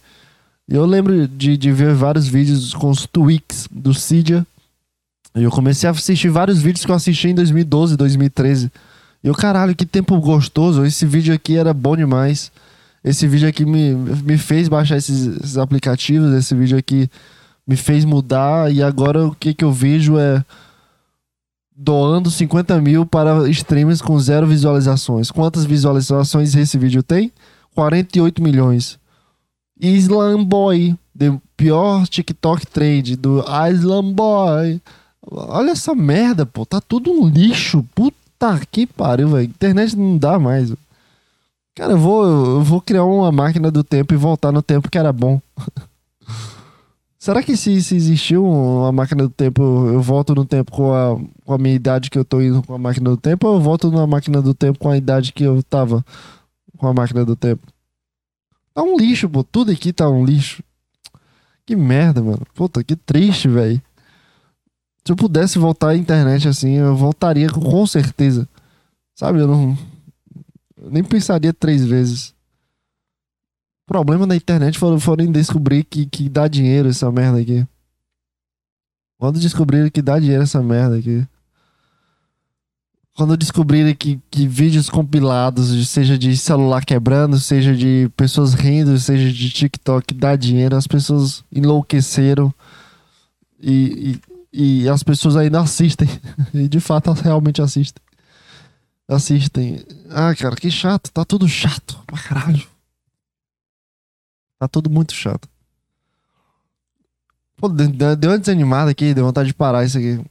Eu lembro de, de ver vários vídeos com os tweaks do Cydia. E eu comecei a assistir vários vídeos que eu assisti em 2012, 2013. E eu, caralho, que tempo gostoso. Esse vídeo aqui era bom demais. Esse vídeo aqui me, me fez baixar esses, esses aplicativos. Esse vídeo aqui me fez mudar. E agora o que, que eu vejo é doando 50 mil para streamers com zero visualizações. Quantas visualizações esse vídeo tem? 48 milhões. Islam Boy, the pior TikTok trend do Islam Boy. Olha essa merda, pô. Tá tudo um lixo. Puta que pariu, velho. Internet não dá mais. Cara, eu vou, eu vou criar uma máquina do tempo e voltar no tempo que era bom. [laughs] Será que se, se existiu uma máquina do tempo, eu volto no tempo com a, com a minha idade que eu tô indo com a máquina do tempo, ou eu volto numa máquina do tempo com a idade que eu tava com a máquina do tempo? Tá um lixo, pô. Tudo aqui tá um lixo. Que merda, mano. Puta, que triste, velho. Se eu pudesse voltar à internet assim, eu voltaria com certeza. Sabe, eu não. Eu nem pensaria três vezes problema da internet foram, foram descobrir que, que dá dinheiro essa merda aqui. Quando descobriram que dá dinheiro essa merda aqui. Quando descobrirem que, que vídeos compilados, seja de celular quebrando, seja de pessoas rindo, seja de TikTok, dá dinheiro, as pessoas enlouqueceram. E, e, e as pessoas ainda assistem. [laughs] e de fato elas realmente assistem. Assistem. Ah, cara, que chato. Tá tudo chato pra caralho. Tá tudo muito chato. Pô, deu uma desanimada aqui, deu vontade de parar isso aqui.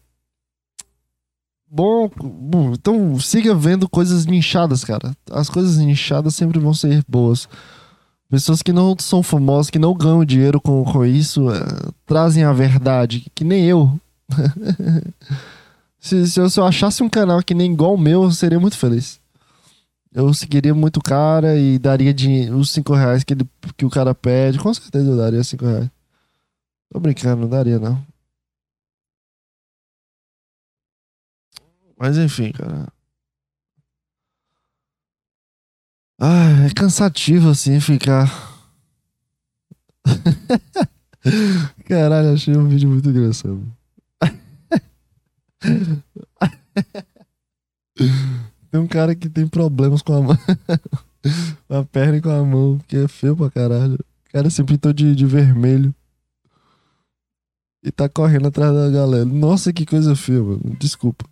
Bom, bom, então siga vendo coisas nichadas, cara. As coisas nichadas sempre vão ser boas. Pessoas que não são famosas, que não ganham dinheiro com, com isso, é, trazem a verdade, que nem eu. [laughs] se, se, eu, se eu achasse um canal que nem igual o meu, eu seria muito feliz eu seguiria muito o cara e daria os 5 reais que, ele, que o cara pede. Com certeza eu daria 5 reais. Tô brincando, não daria não. Mas enfim, cara. Ah, é cansativo assim ficar. [laughs] Caralho, achei um vídeo muito engraçado. [laughs] Tem um cara que tem problemas com a mão. [laughs] a perna e com a mão, que é feio pra caralho. O cara se pintou de, de vermelho. E tá correndo atrás da galera. Nossa, que coisa feia, mano. Desculpa.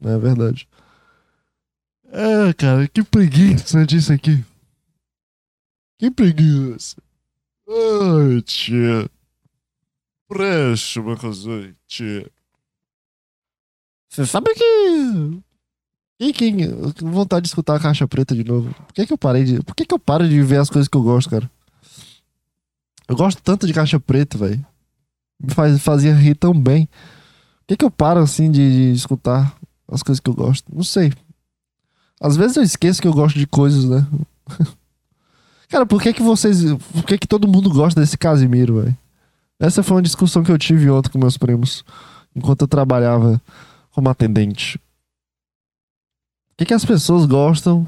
Não é verdade. É, cara, que preguiça disso aqui. Que preguiça. Ai, tia. Preste uma coisa, tia. Você sabe que. E quem. Vontade de escutar a caixa preta de novo. Por que, que eu parei de. Por que, que eu paro de ver as coisas que eu gosto, cara? Eu gosto tanto de caixa preta, velho. Me faz, fazia rir tão bem. Por que, que eu paro assim de, de escutar as coisas que eu gosto? Não sei. Às vezes eu esqueço que eu gosto de coisas, né? [laughs] Cara, por que que vocês. Por que que todo mundo gosta desse Casimiro, velho? Essa foi uma discussão que eu tive ontem com meus primos. Enquanto eu trabalhava como atendente. Que que as pessoas gostam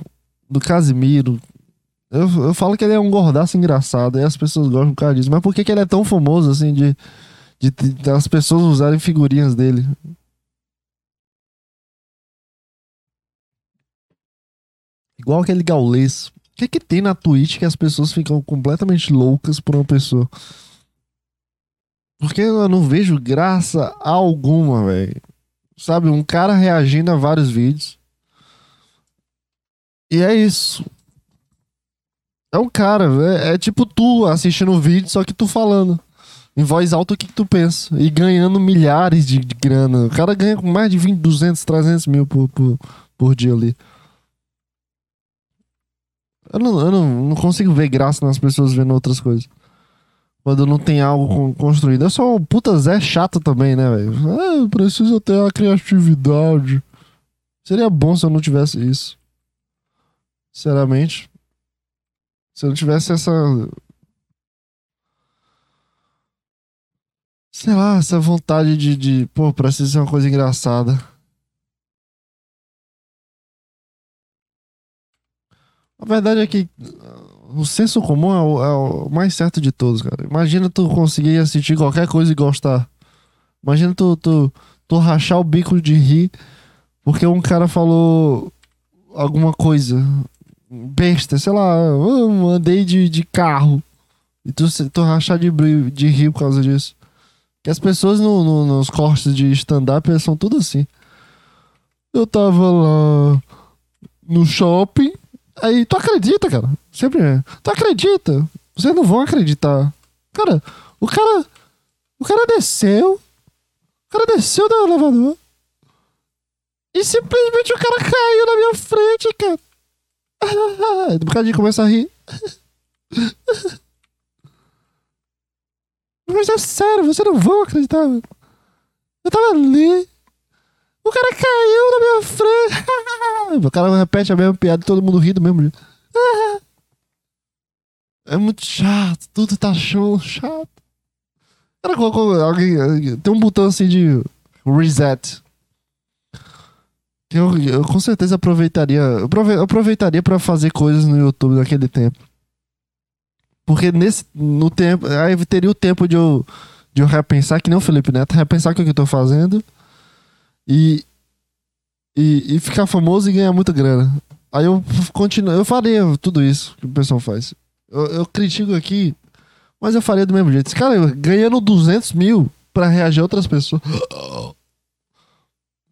do Casimiro? Eu, eu falo que ele é um gordaço engraçado. E as pessoas gostam por causa disso. Mas por que que ele é tão famoso assim de. De, de as pessoas usarem figurinhas dele? Igual aquele gaulês. O que que tem na Twitch que as pessoas ficam completamente loucas por uma pessoa? Porque eu não vejo graça alguma, velho. Sabe, um cara reagindo a vários vídeos. E é isso. É um cara, é, é tipo tu assistindo o vídeo, só que tu falando. Em voz alta o que, que tu pensa. E ganhando milhares de, de grana. O cara ganha com mais de 20, 200, 300 mil por, por, por dia ali. Eu não, eu não, não consigo ver graça nas pessoas vendo outras coisas. Quando não tem algo con- construído. Eu sou um puta Zé chato também, né, velho? Ah, preciso ter a criatividade. Seria bom se eu não tivesse isso. Sinceramente. Se eu não tivesse essa. Sei lá, essa vontade de, de pô, precisa ser uma coisa engraçada. A verdade é que uh, o senso comum é o, é o mais certo de todos, cara. Imagina tu conseguir assistir qualquer coisa e gostar. Imagina tu, tu, tu rachar o bico de rir porque um cara falou alguma coisa besta, sei lá, eu andei de, de carro. E tu, tu rachar de, de rir por causa disso. Que as pessoas no, no- nos cortes de stand-up são tudo assim. Eu tava lá no shopping. Aí, tu acredita, cara? Sempre é. Tu acredita? Vocês não vão acreditar. Cara, o cara. O cara desceu. O cara desceu do elevador. E simplesmente o cara caiu na minha frente, cara. Do bocadinho começa a rir. Mas é sério, vocês não vão acreditar. Eu tava ali. O cara caiu na minha frente. o cara repete a mesma piada e todo mundo ri do mesmo. É muito chato, tudo tá show, chato. Cara, colocou alguém. Tem um botão assim de reset. Eu, eu com certeza aproveitaria. Eu aprove- eu aproveitaria pra fazer coisas no YouTube naquele tempo. Porque nesse. No tempo. Aí teria o tempo de eu. De eu repensar, que nem o Felipe Neto, repensar o que eu tô fazendo. E, e, e ficar famoso e ganhar muita grana. Aí eu continuo, eu faria tudo isso que o pessoal faz. Eu, eu critico aqui, mas eu faria do mesmo jeito. Esse cara ganhando 200 mil pra reagir a outras pessoas. [gasps] [gasps]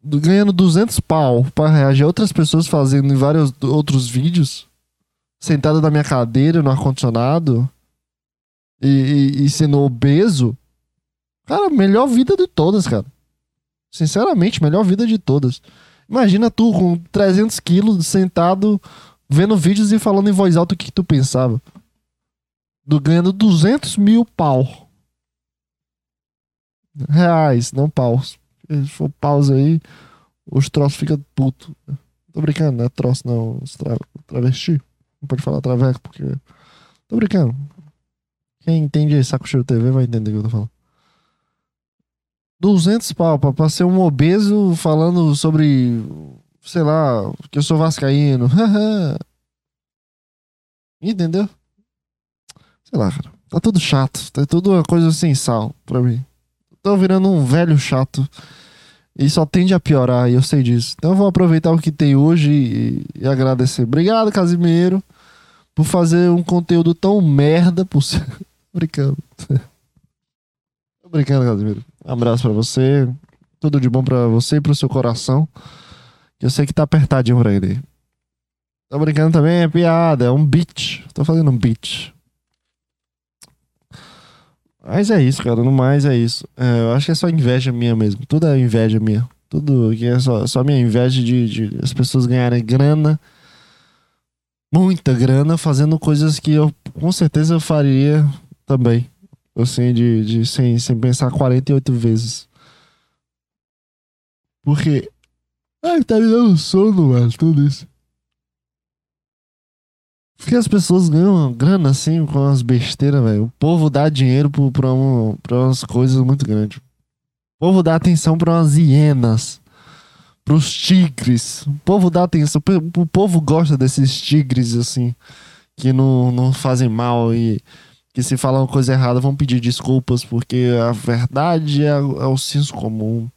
Do- Ganhando 200 pau pra reagir a outras pessoas fazendo em vários outros vídeos. Sentado na minha cadeira, no ar-condicionado. E, e, e sendo obeso. Cara, melhor vida de todas, cara. Sinceramente, melhor vida de todas. Imagina tu com 300 quilos sentado vendo vídeos e falando em voz alta o que, que tu pensava. Do, ganhando 200 mil pau. Reais, não paus. Se for paus aí, os troços ficam puto. Tô brincando, não é troço não. Tra travesti. Não pode falar traveco porque. Tô brincando. Quem entende Saco Cheio TV vai entender o que eu tô falando. 200 pau pra ser um obeso falando sobre, sei lá, que eu sou vascaíno. [laughs] Entendeu? Sei lá, cara. Tá tudo chato. Tá tudo uma coisa sem sal pra mim. Tô virando um velho chato. E só tende a piorar, e eu sei disso. Então eu vou aproveitar o que tem hoje e, e agradecer. Obrigado, Casimiro, por fazer um conteúdo tão merda. Por... [laughs] brincando. Tô brincando, Casimiro. Um abraço pra você. Tudo de bom pra você e pro seu coração. Eu sei que tá apertadinho pra ele. Tô brincando também, é piada, é um beat. Tô fazendo um beat. Mas é isso, cara. No mais é isso. É, eu acho que é só inveja minha mesmo. Tudo é inveja minha. Tudo que é só, só minha inveja de, de as pessoas ganharem grana. Muita grana fazendo coisas que eu com certeza eu faria também. Assim, de, de sem, sem pensar 48 vezes. Porque. Ai, tá me dando sono, mano, tudo isso. Porque as pessoas ganham grana assim com as besteiras, velho. O povo dá dinheiro pra, um, pra umas coisas muito grandes. O povo dá atenção pra umas hienas. Pros tigres. O povo dá atenção. O povo gosta desses tigres, assim. Que não, não fazem mal e que se falar uma coisa errada vão pedir desculpas porque a verdade é, é o senso comum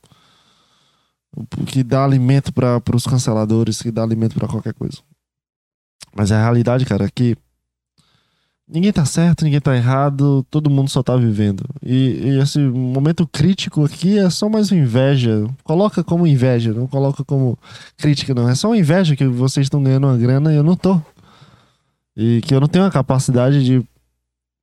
que dá alimento para os canceladores, que dá alimento para qualquer coisa. Mas a realidade, cara, é que ninguém tá certo, ninguém tá errado, todo mundo só tá vivendo. E, e, esse momento crítico aqui é só mais inveja. Coloca como inveja, não coloca como crítica, não. É só uma inveja que vocês estão ganhando uma grana e eu não tô. E que eu não tenho a capacidade de.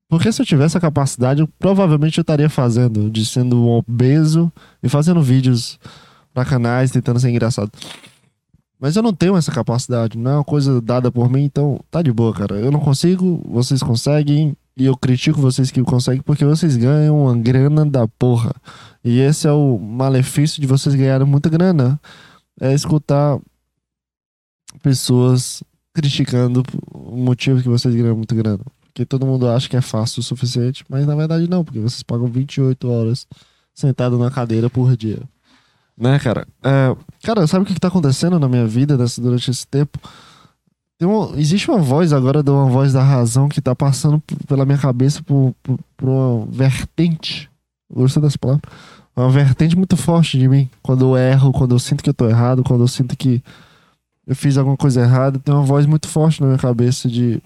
Porque se eu tivesse a capacidade, eu, provavelmente eu estaria fazendo, de sendo um obeso e fazendo vídeos pra canais, tentando ser engraçado. Mas eu não tenho essa capacidade, não é uma coisa dada por mim, então tá de boa, cara. Eu não consigo, vocês conseguem, e eu critico vocês que conseguem porque vocês ganham uma grana da porra. E esse é o malefício de vocês ganharem muita grana. É escutar pessoas criticando o motivo que vocês ganham muita grana. Porque todo mundo acha que é fácil o suficiente, mas na verdade não, porque vocês pagam 28 horas sentado na cadeira por dia. Né, cara? É, cara, sabe o que, tá acontecendo na minha vida nessa, durante esse tempo? Um, existe uma voz agora, de uma voz da razão que tá passando pela minha cabeça por, por, por uma vertente. Gostei dessa palavra? Uma vertente muito forte de mim. Quando eu erro, quando eu sinto que eu tô errado, quando eu sinto que eu fiz alguma coisa errada, tem uma voz muito forte na minha cabeça de.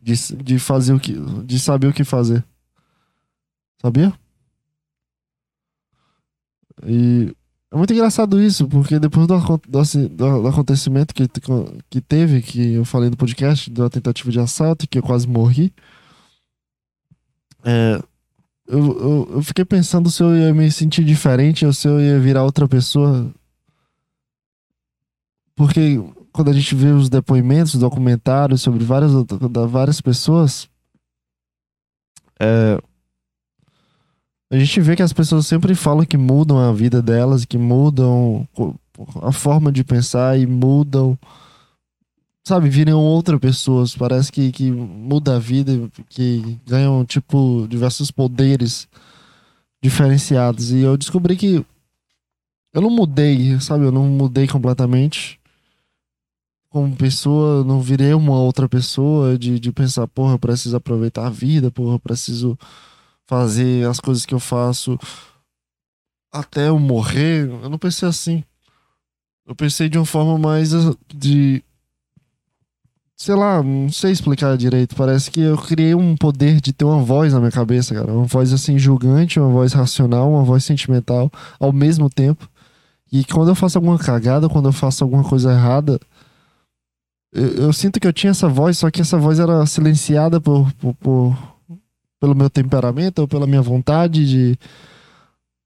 de, de fazer o que. de saber o que fazer. Sabia? E é muito engraçado isso, porque depois do, do, do, acontecimento que, que teve, que eu falei no podcast, da tentativa de assalto, que eu quase morri, é, eu, eu, eu, fiquei pensando se eu ia me sentir diferente ou se eu ia virar outra pessoa. Porque quando a gente vê os depoimentos, documentários sobre várias, várias pessoas, é, a gente vê que as pessoas sempre falam que mudam a vida delas, que mudam a forma de pensar e mudam, sabe, viram outra pessoas. Parece que, que muda a vida, que ganham, tipo, diversos poderes diferenciados. E eu descobri que eu não mudei, sabe, eu não mudei completamente como pessoa, não virei uma outra pessoa de, de pensar, porra, preciso aproveitar a vida, porra, preciso fazer as coisas que eu faço até eu morrer, eu não pensei assim. Eu pensei de uma forma mais uh, de. Sei lá, não sei explicar direito. Parece que eu criei um poder de ter uma voz na minha cabeça, cara. Uma voz assim julgante, uma voz racional, uma voz sentimental ao mesmo tempo. E quando eu faço alguma cagada, quando eu faço alguma coisa errada, eu, eu sinto que eu tinha essa voz, só que essa voz era silenciada por, por, por pelo meu temperamento ou pela minha vontade de.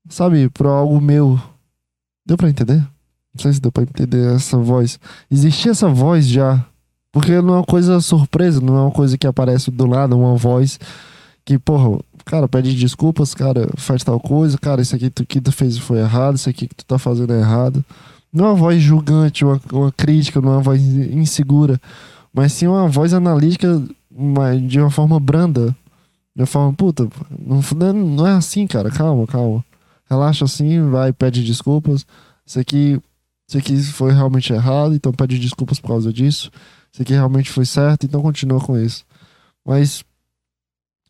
Sabe, por algo meu. Deu pra entender? Não sei se deu pra entender essa voz. Existia essa voz já. Porque não é uma coisa surpresa, não é uma coisa que aparece do nada, uma voz que, porra, cara, pede desculpas, cara, faz tal coisa, cara, isso aqui que tu fez foi errado, isso aqui que tu tá fazendo é errado. Não é uma voz julgante, uma, uma crítica, não é uma voz insegura, mas sim uma voz analítica de uma forma branda, eu falo, puta, não, não é assim, cara. Calma, calma. Relaxa assim, vai, pede desculpas. Isso aqui, isso aqui foi realmente errado, então pede desculpas por causa disso. Isso aqui realmente foi certo, então continua com isso. Mas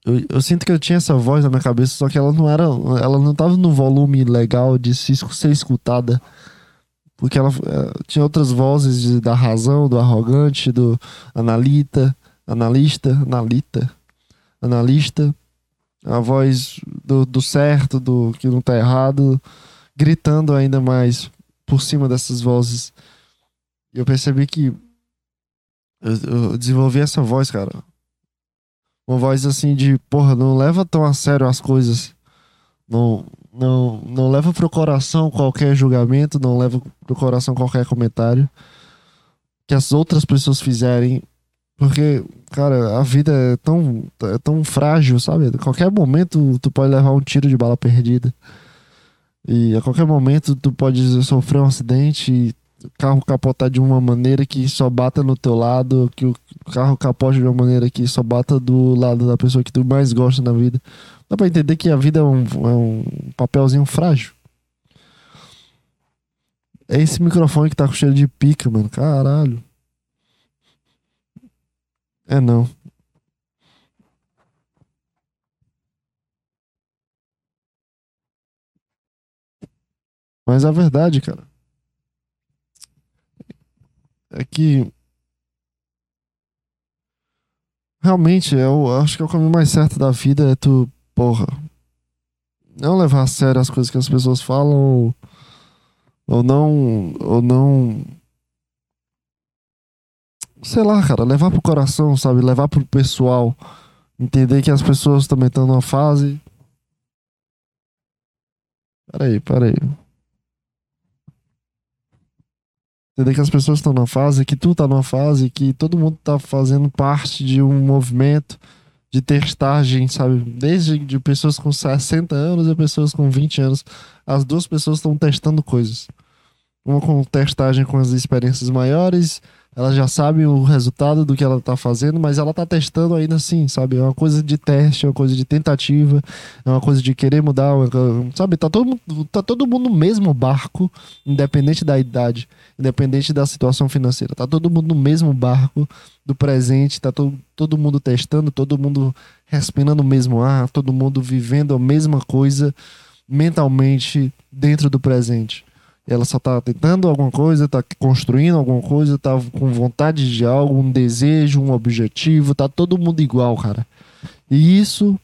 eu, eu, sinto que eu tinha essa voz na minha cabeça, só que ela não era. Ela não tava no volume legal de se, ser escutada. Porque ela é, tinha outras vozes de, da razão, do arrogante, do analita, analista, analita, analista, a voz do, do certo, do que não tá errado, gritando ainda mais por cima dessas vozes. E eu percebi que eu, eu desenvolvi essa voz, cara. Uma voz assim de, porra, não leva tão a sério as coisas. Não, não, não leva pro coração qualquer julgamento, não leva pro coração qualquer comentário que as outras pessoas fizerem. Porque, cara, a vida é tão, é tão frágil, sabe? A qualquer momento tu pode levar um tiro de bala perdida. E a qualquer momento tu pode sofrer um acidente e o carro capotar de uma maneira que só bata no teu lado, que o carro capote de uma maneira que só bata do lado da pessoa que tu mais gosta na vida. Dá pra entender que a vida é um, é um papelzinho frágil. É esse microfone que tá com cheiro de pica, mano. Caralho. É não. Mas a verdade, cara, é que realmente eu acho que é o caminho mais certo da vida é tu, porra, não levar a sério as coisas que as pessoas falam ou não ou não sei lá, cara, levar pro coração, sabe? Levar pro pessoal. Entender que as pessoas também estão numa fase. Peraí, peraí. Entender que as pessoas estão numa fase, que tu tá numa fase, que todo mundo tá fazendo parte de um movimento de testagem, sabe? Desde de pessoas com 60 anos a pessoas com 20 anos. As duas pessoas estão testando coisas. Uma com testagem com as experiências maiores, ela já sabe o resultado do que ela tá fazendo, mas ela tá testando ainda assim, sabe? É uma coisa de teste, é uma coisa de tentativa, é uma coisa de querer mudar, sabe? Tá todo, tá todo mundo no mesmo barco, independente da idade, independente da situação financeira. Tá todo mundo no mesmo barco do presente, tá todo, todo mundo testando, todo mundo respirando o mesmo ar, todo mundo vivendo a mesma coisa mentalmente dentro do presente ela só tá tentando alguma coisa, tá construindo alguma coisa, tá com vontade de algo, um desejo, um objetivo, tá todo mundo igual, cara. E isso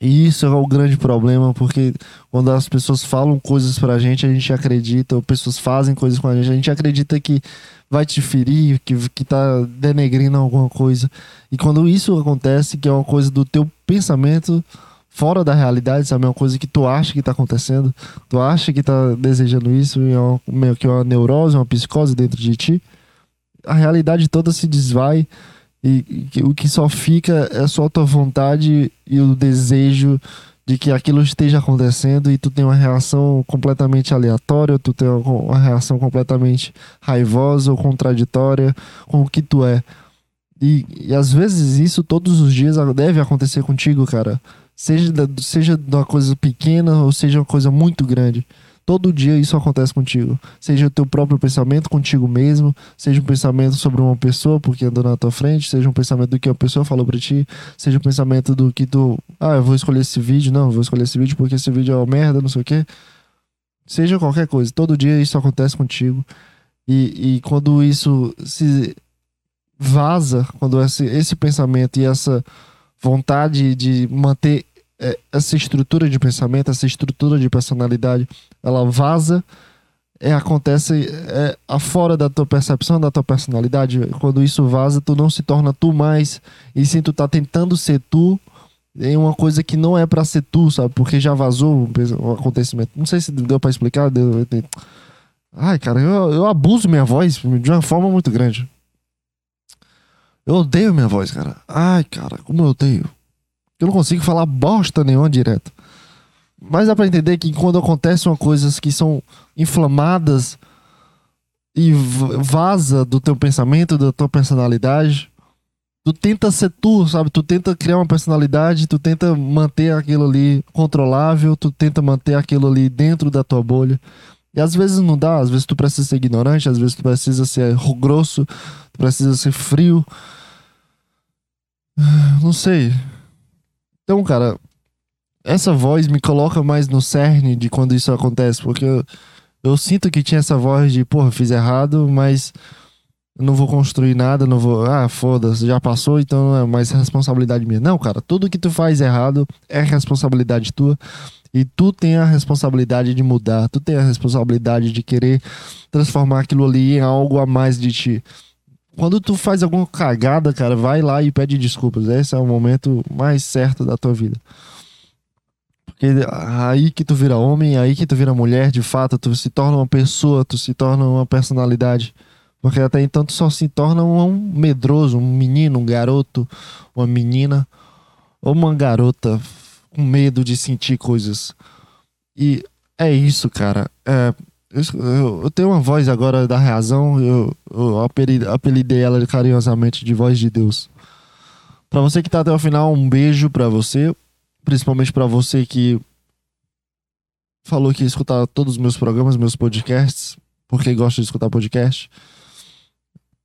e isso é o grande problema, porque quando as pessoas falam coisas pra gente, a gente acredita, ou pessoas fazem coisas com a gente, a gente acredita que vai te ferir, que, que tá denegrindo alguma coisa. E quando isso acontece, que é uma coisa do teu pensamento, fora da realidade, sabe? É uma coisa que tu acha que tá acontecendo, tu acha que tá desejando isso, e é uma, meio que uma neurose, uma psicose dentro de ti. A realidade toda se desvai e, e o que só fica é só a tua vontade e o desejo de que aquilo esteja acontecendo e tu tem uma reação completamente aleatória, tu tem uma reação completamente raivosa ou contraditória com o que tu é. E, e às vezes isso todos os dias deve acontecer contigo, cara. Seja, seja uma coisa pequena ou seja uma coisa muito grande. Todo dia isso acontece contigo. Seja o teu próprio pensamento contigo mesmo, seja um pensamento sobre uma pessoa porque andou na tua frente, seja um pensamento do que a pessoa falou para ti, seja um pensamento do que tu, ah, eu vou escolher esse vídeo, não, eu vou escolher esse vídeo porque esse vídeo é uma merda, não sei o quê. Seja qualquer coisa, todo dia isso acontece contigo. E, e quando isso se vaza, quando esse, esse pensamento e essa vontade de manter é, essa estrutura de pensamento, essa estrutura de personalidade, ela vaza, é, acontece é, afora da tua percepção, da tua personalidade. Quando isso vaza, tu não se torna tu mais, e sim tu tá tentando ser tu em uma coisa que não é para ser tu, sabe? Porque já vazou um acontecimento. Não sei se deu para explicar. Deu... Ai, cara, eu, eu abuso minha voz de uma forma muito grande. Eu odeio minha voz, cara. Ai, cara, como eu odeio. Eu não consigo falar bosta nenhuma direto. Mas dá pra entender que quando acontecem coisas que são inflamadas e vaza do teu pensamento, da tua personalidade, tu tenta ser tu, sabe? Tu tenta criar uma personalidade, tu tenta manter aquilo ali controlável, tu tenta manter aquilo ali dentro da tua bolha. E às vezes não dá, às vezes tu precisa ser ignorante, às vezes tu precisa ser grosso, tu precisa ser frio. Não sei. Então, cara, essa voz me coloca mais no cerne de quando isso acontece, porque eu, eu sinto que tinha essa voz de, porra, fiz errado, mas não vou construir nada, não vou. Ah, foda-se, já passou, então não é mais responsabilidade minha. Não, cara, tudo que tu faz errado é responsabilidade tua. E tu tem a responsabilidade de mudar, tu tem a responsabilidade de querer transformar aquilo ali em algo a mais de ti. Quando tu faz alguma cagada, cara, vai lá e pede desculpas. Esse é o momento mais certo da tua vida. Porque aí que tu vira homem, aí que tu vira mulher, de fato, tu se torna uma pessoa, tu se torna uma personalidade. Porque até então tu só se torna um medroso, um menino, um garoto, uma menina, ou uma garota com medo de sentir coisas. E é isso, cara. É, eu, eu, tenho uma voz agora da razão, eu, eu apelidei ela carinhosamente de voz de Deus. Para você que tá até o final, um beijo para você, principalmente para você que falou que ia escutar todos os meus programas, meus podcasts, porque gosta de escutar podcast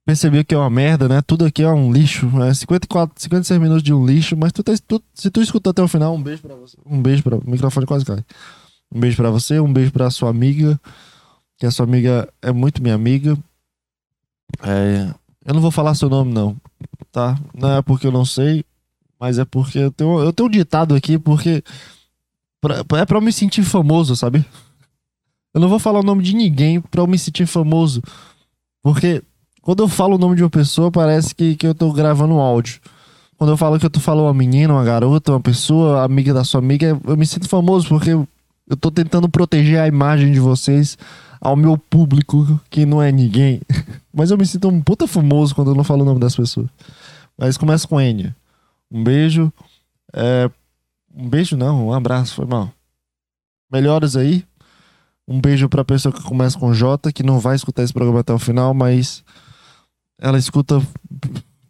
percebeu que é uma merda, né? Tudo aqui é um lixo. Né? 54, 56 minutos de um lixo, mas tu, tá, tu, se tu escutou até o final, um beijo pra você. Um beijo pra. O microfone quase cai. Um beijo pra você, um beijo pra sua amiga. Que a sua amiga é muito minha amiga. É, eu não vou falar seu nome, não. Tá? Não é porque eu não sei, mas é porque eu tenho, eu tenho um ditado aqui, porque. Pra, é pra eu me sentir famoso, sabe? Eu não vou falar o nome de ninguém pra eu me sentir famoso. Porque quando eu falo o nome de uma pessoa, parece que, que eu tô gravando um áudio. Quando eu falo que eu tô falando uma menina, uma garota, uma pessoa, amiga da sua amiga, eu me sinto famoso porque eu tô tentando proteger a imagem de vocês ao meu público, que não é ninguém. [laughs] Mas eu me sinto um puta famoso quando eu não falo o nome das pessoas. Mas começa com N. Um beijo. É... Um beijo não, um abraço, foi mal. Melhoras aí. Um beijo pra pessoa que começa com J, que não vai escutar esse programa até o final, mas ela escuta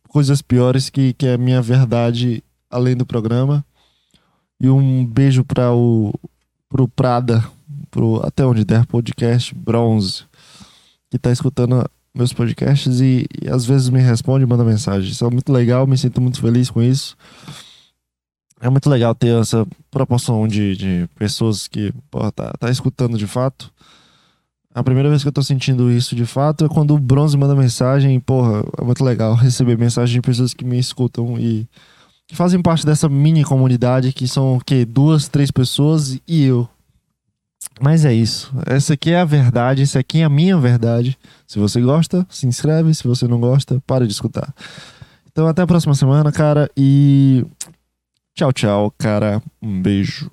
coisas piores que, que é a minha verdade além do programa. E um beijo para o pro Prada, pro Até Onde Der Podcast Bronze, que tá escutando meus podcasts e, e às vezes me responde e manda mensagem. Isso é muito legal, me sinto muito feliz com isso. É muito legal ter essa proporção de, de pessoas que porra, tá, tá escutando de fato. A primeira vez que eu tô sentindo isso de fato é quando o Bronze manda mensagem. Porra, é muito legal [laughs] receber mensagem de pessoas que me escutam e que fazem parte dessa mini comunidade que são o quê? Duas, três pessoas e eu. Mas é isso. Essa aqui é a verdade, essa aqui é a minha verdade. Se você gosta, se inscreve. Se você não gosta, para de escutar. Então até a próxima semana, cara. E tchau, tchau, cara. Um beijo.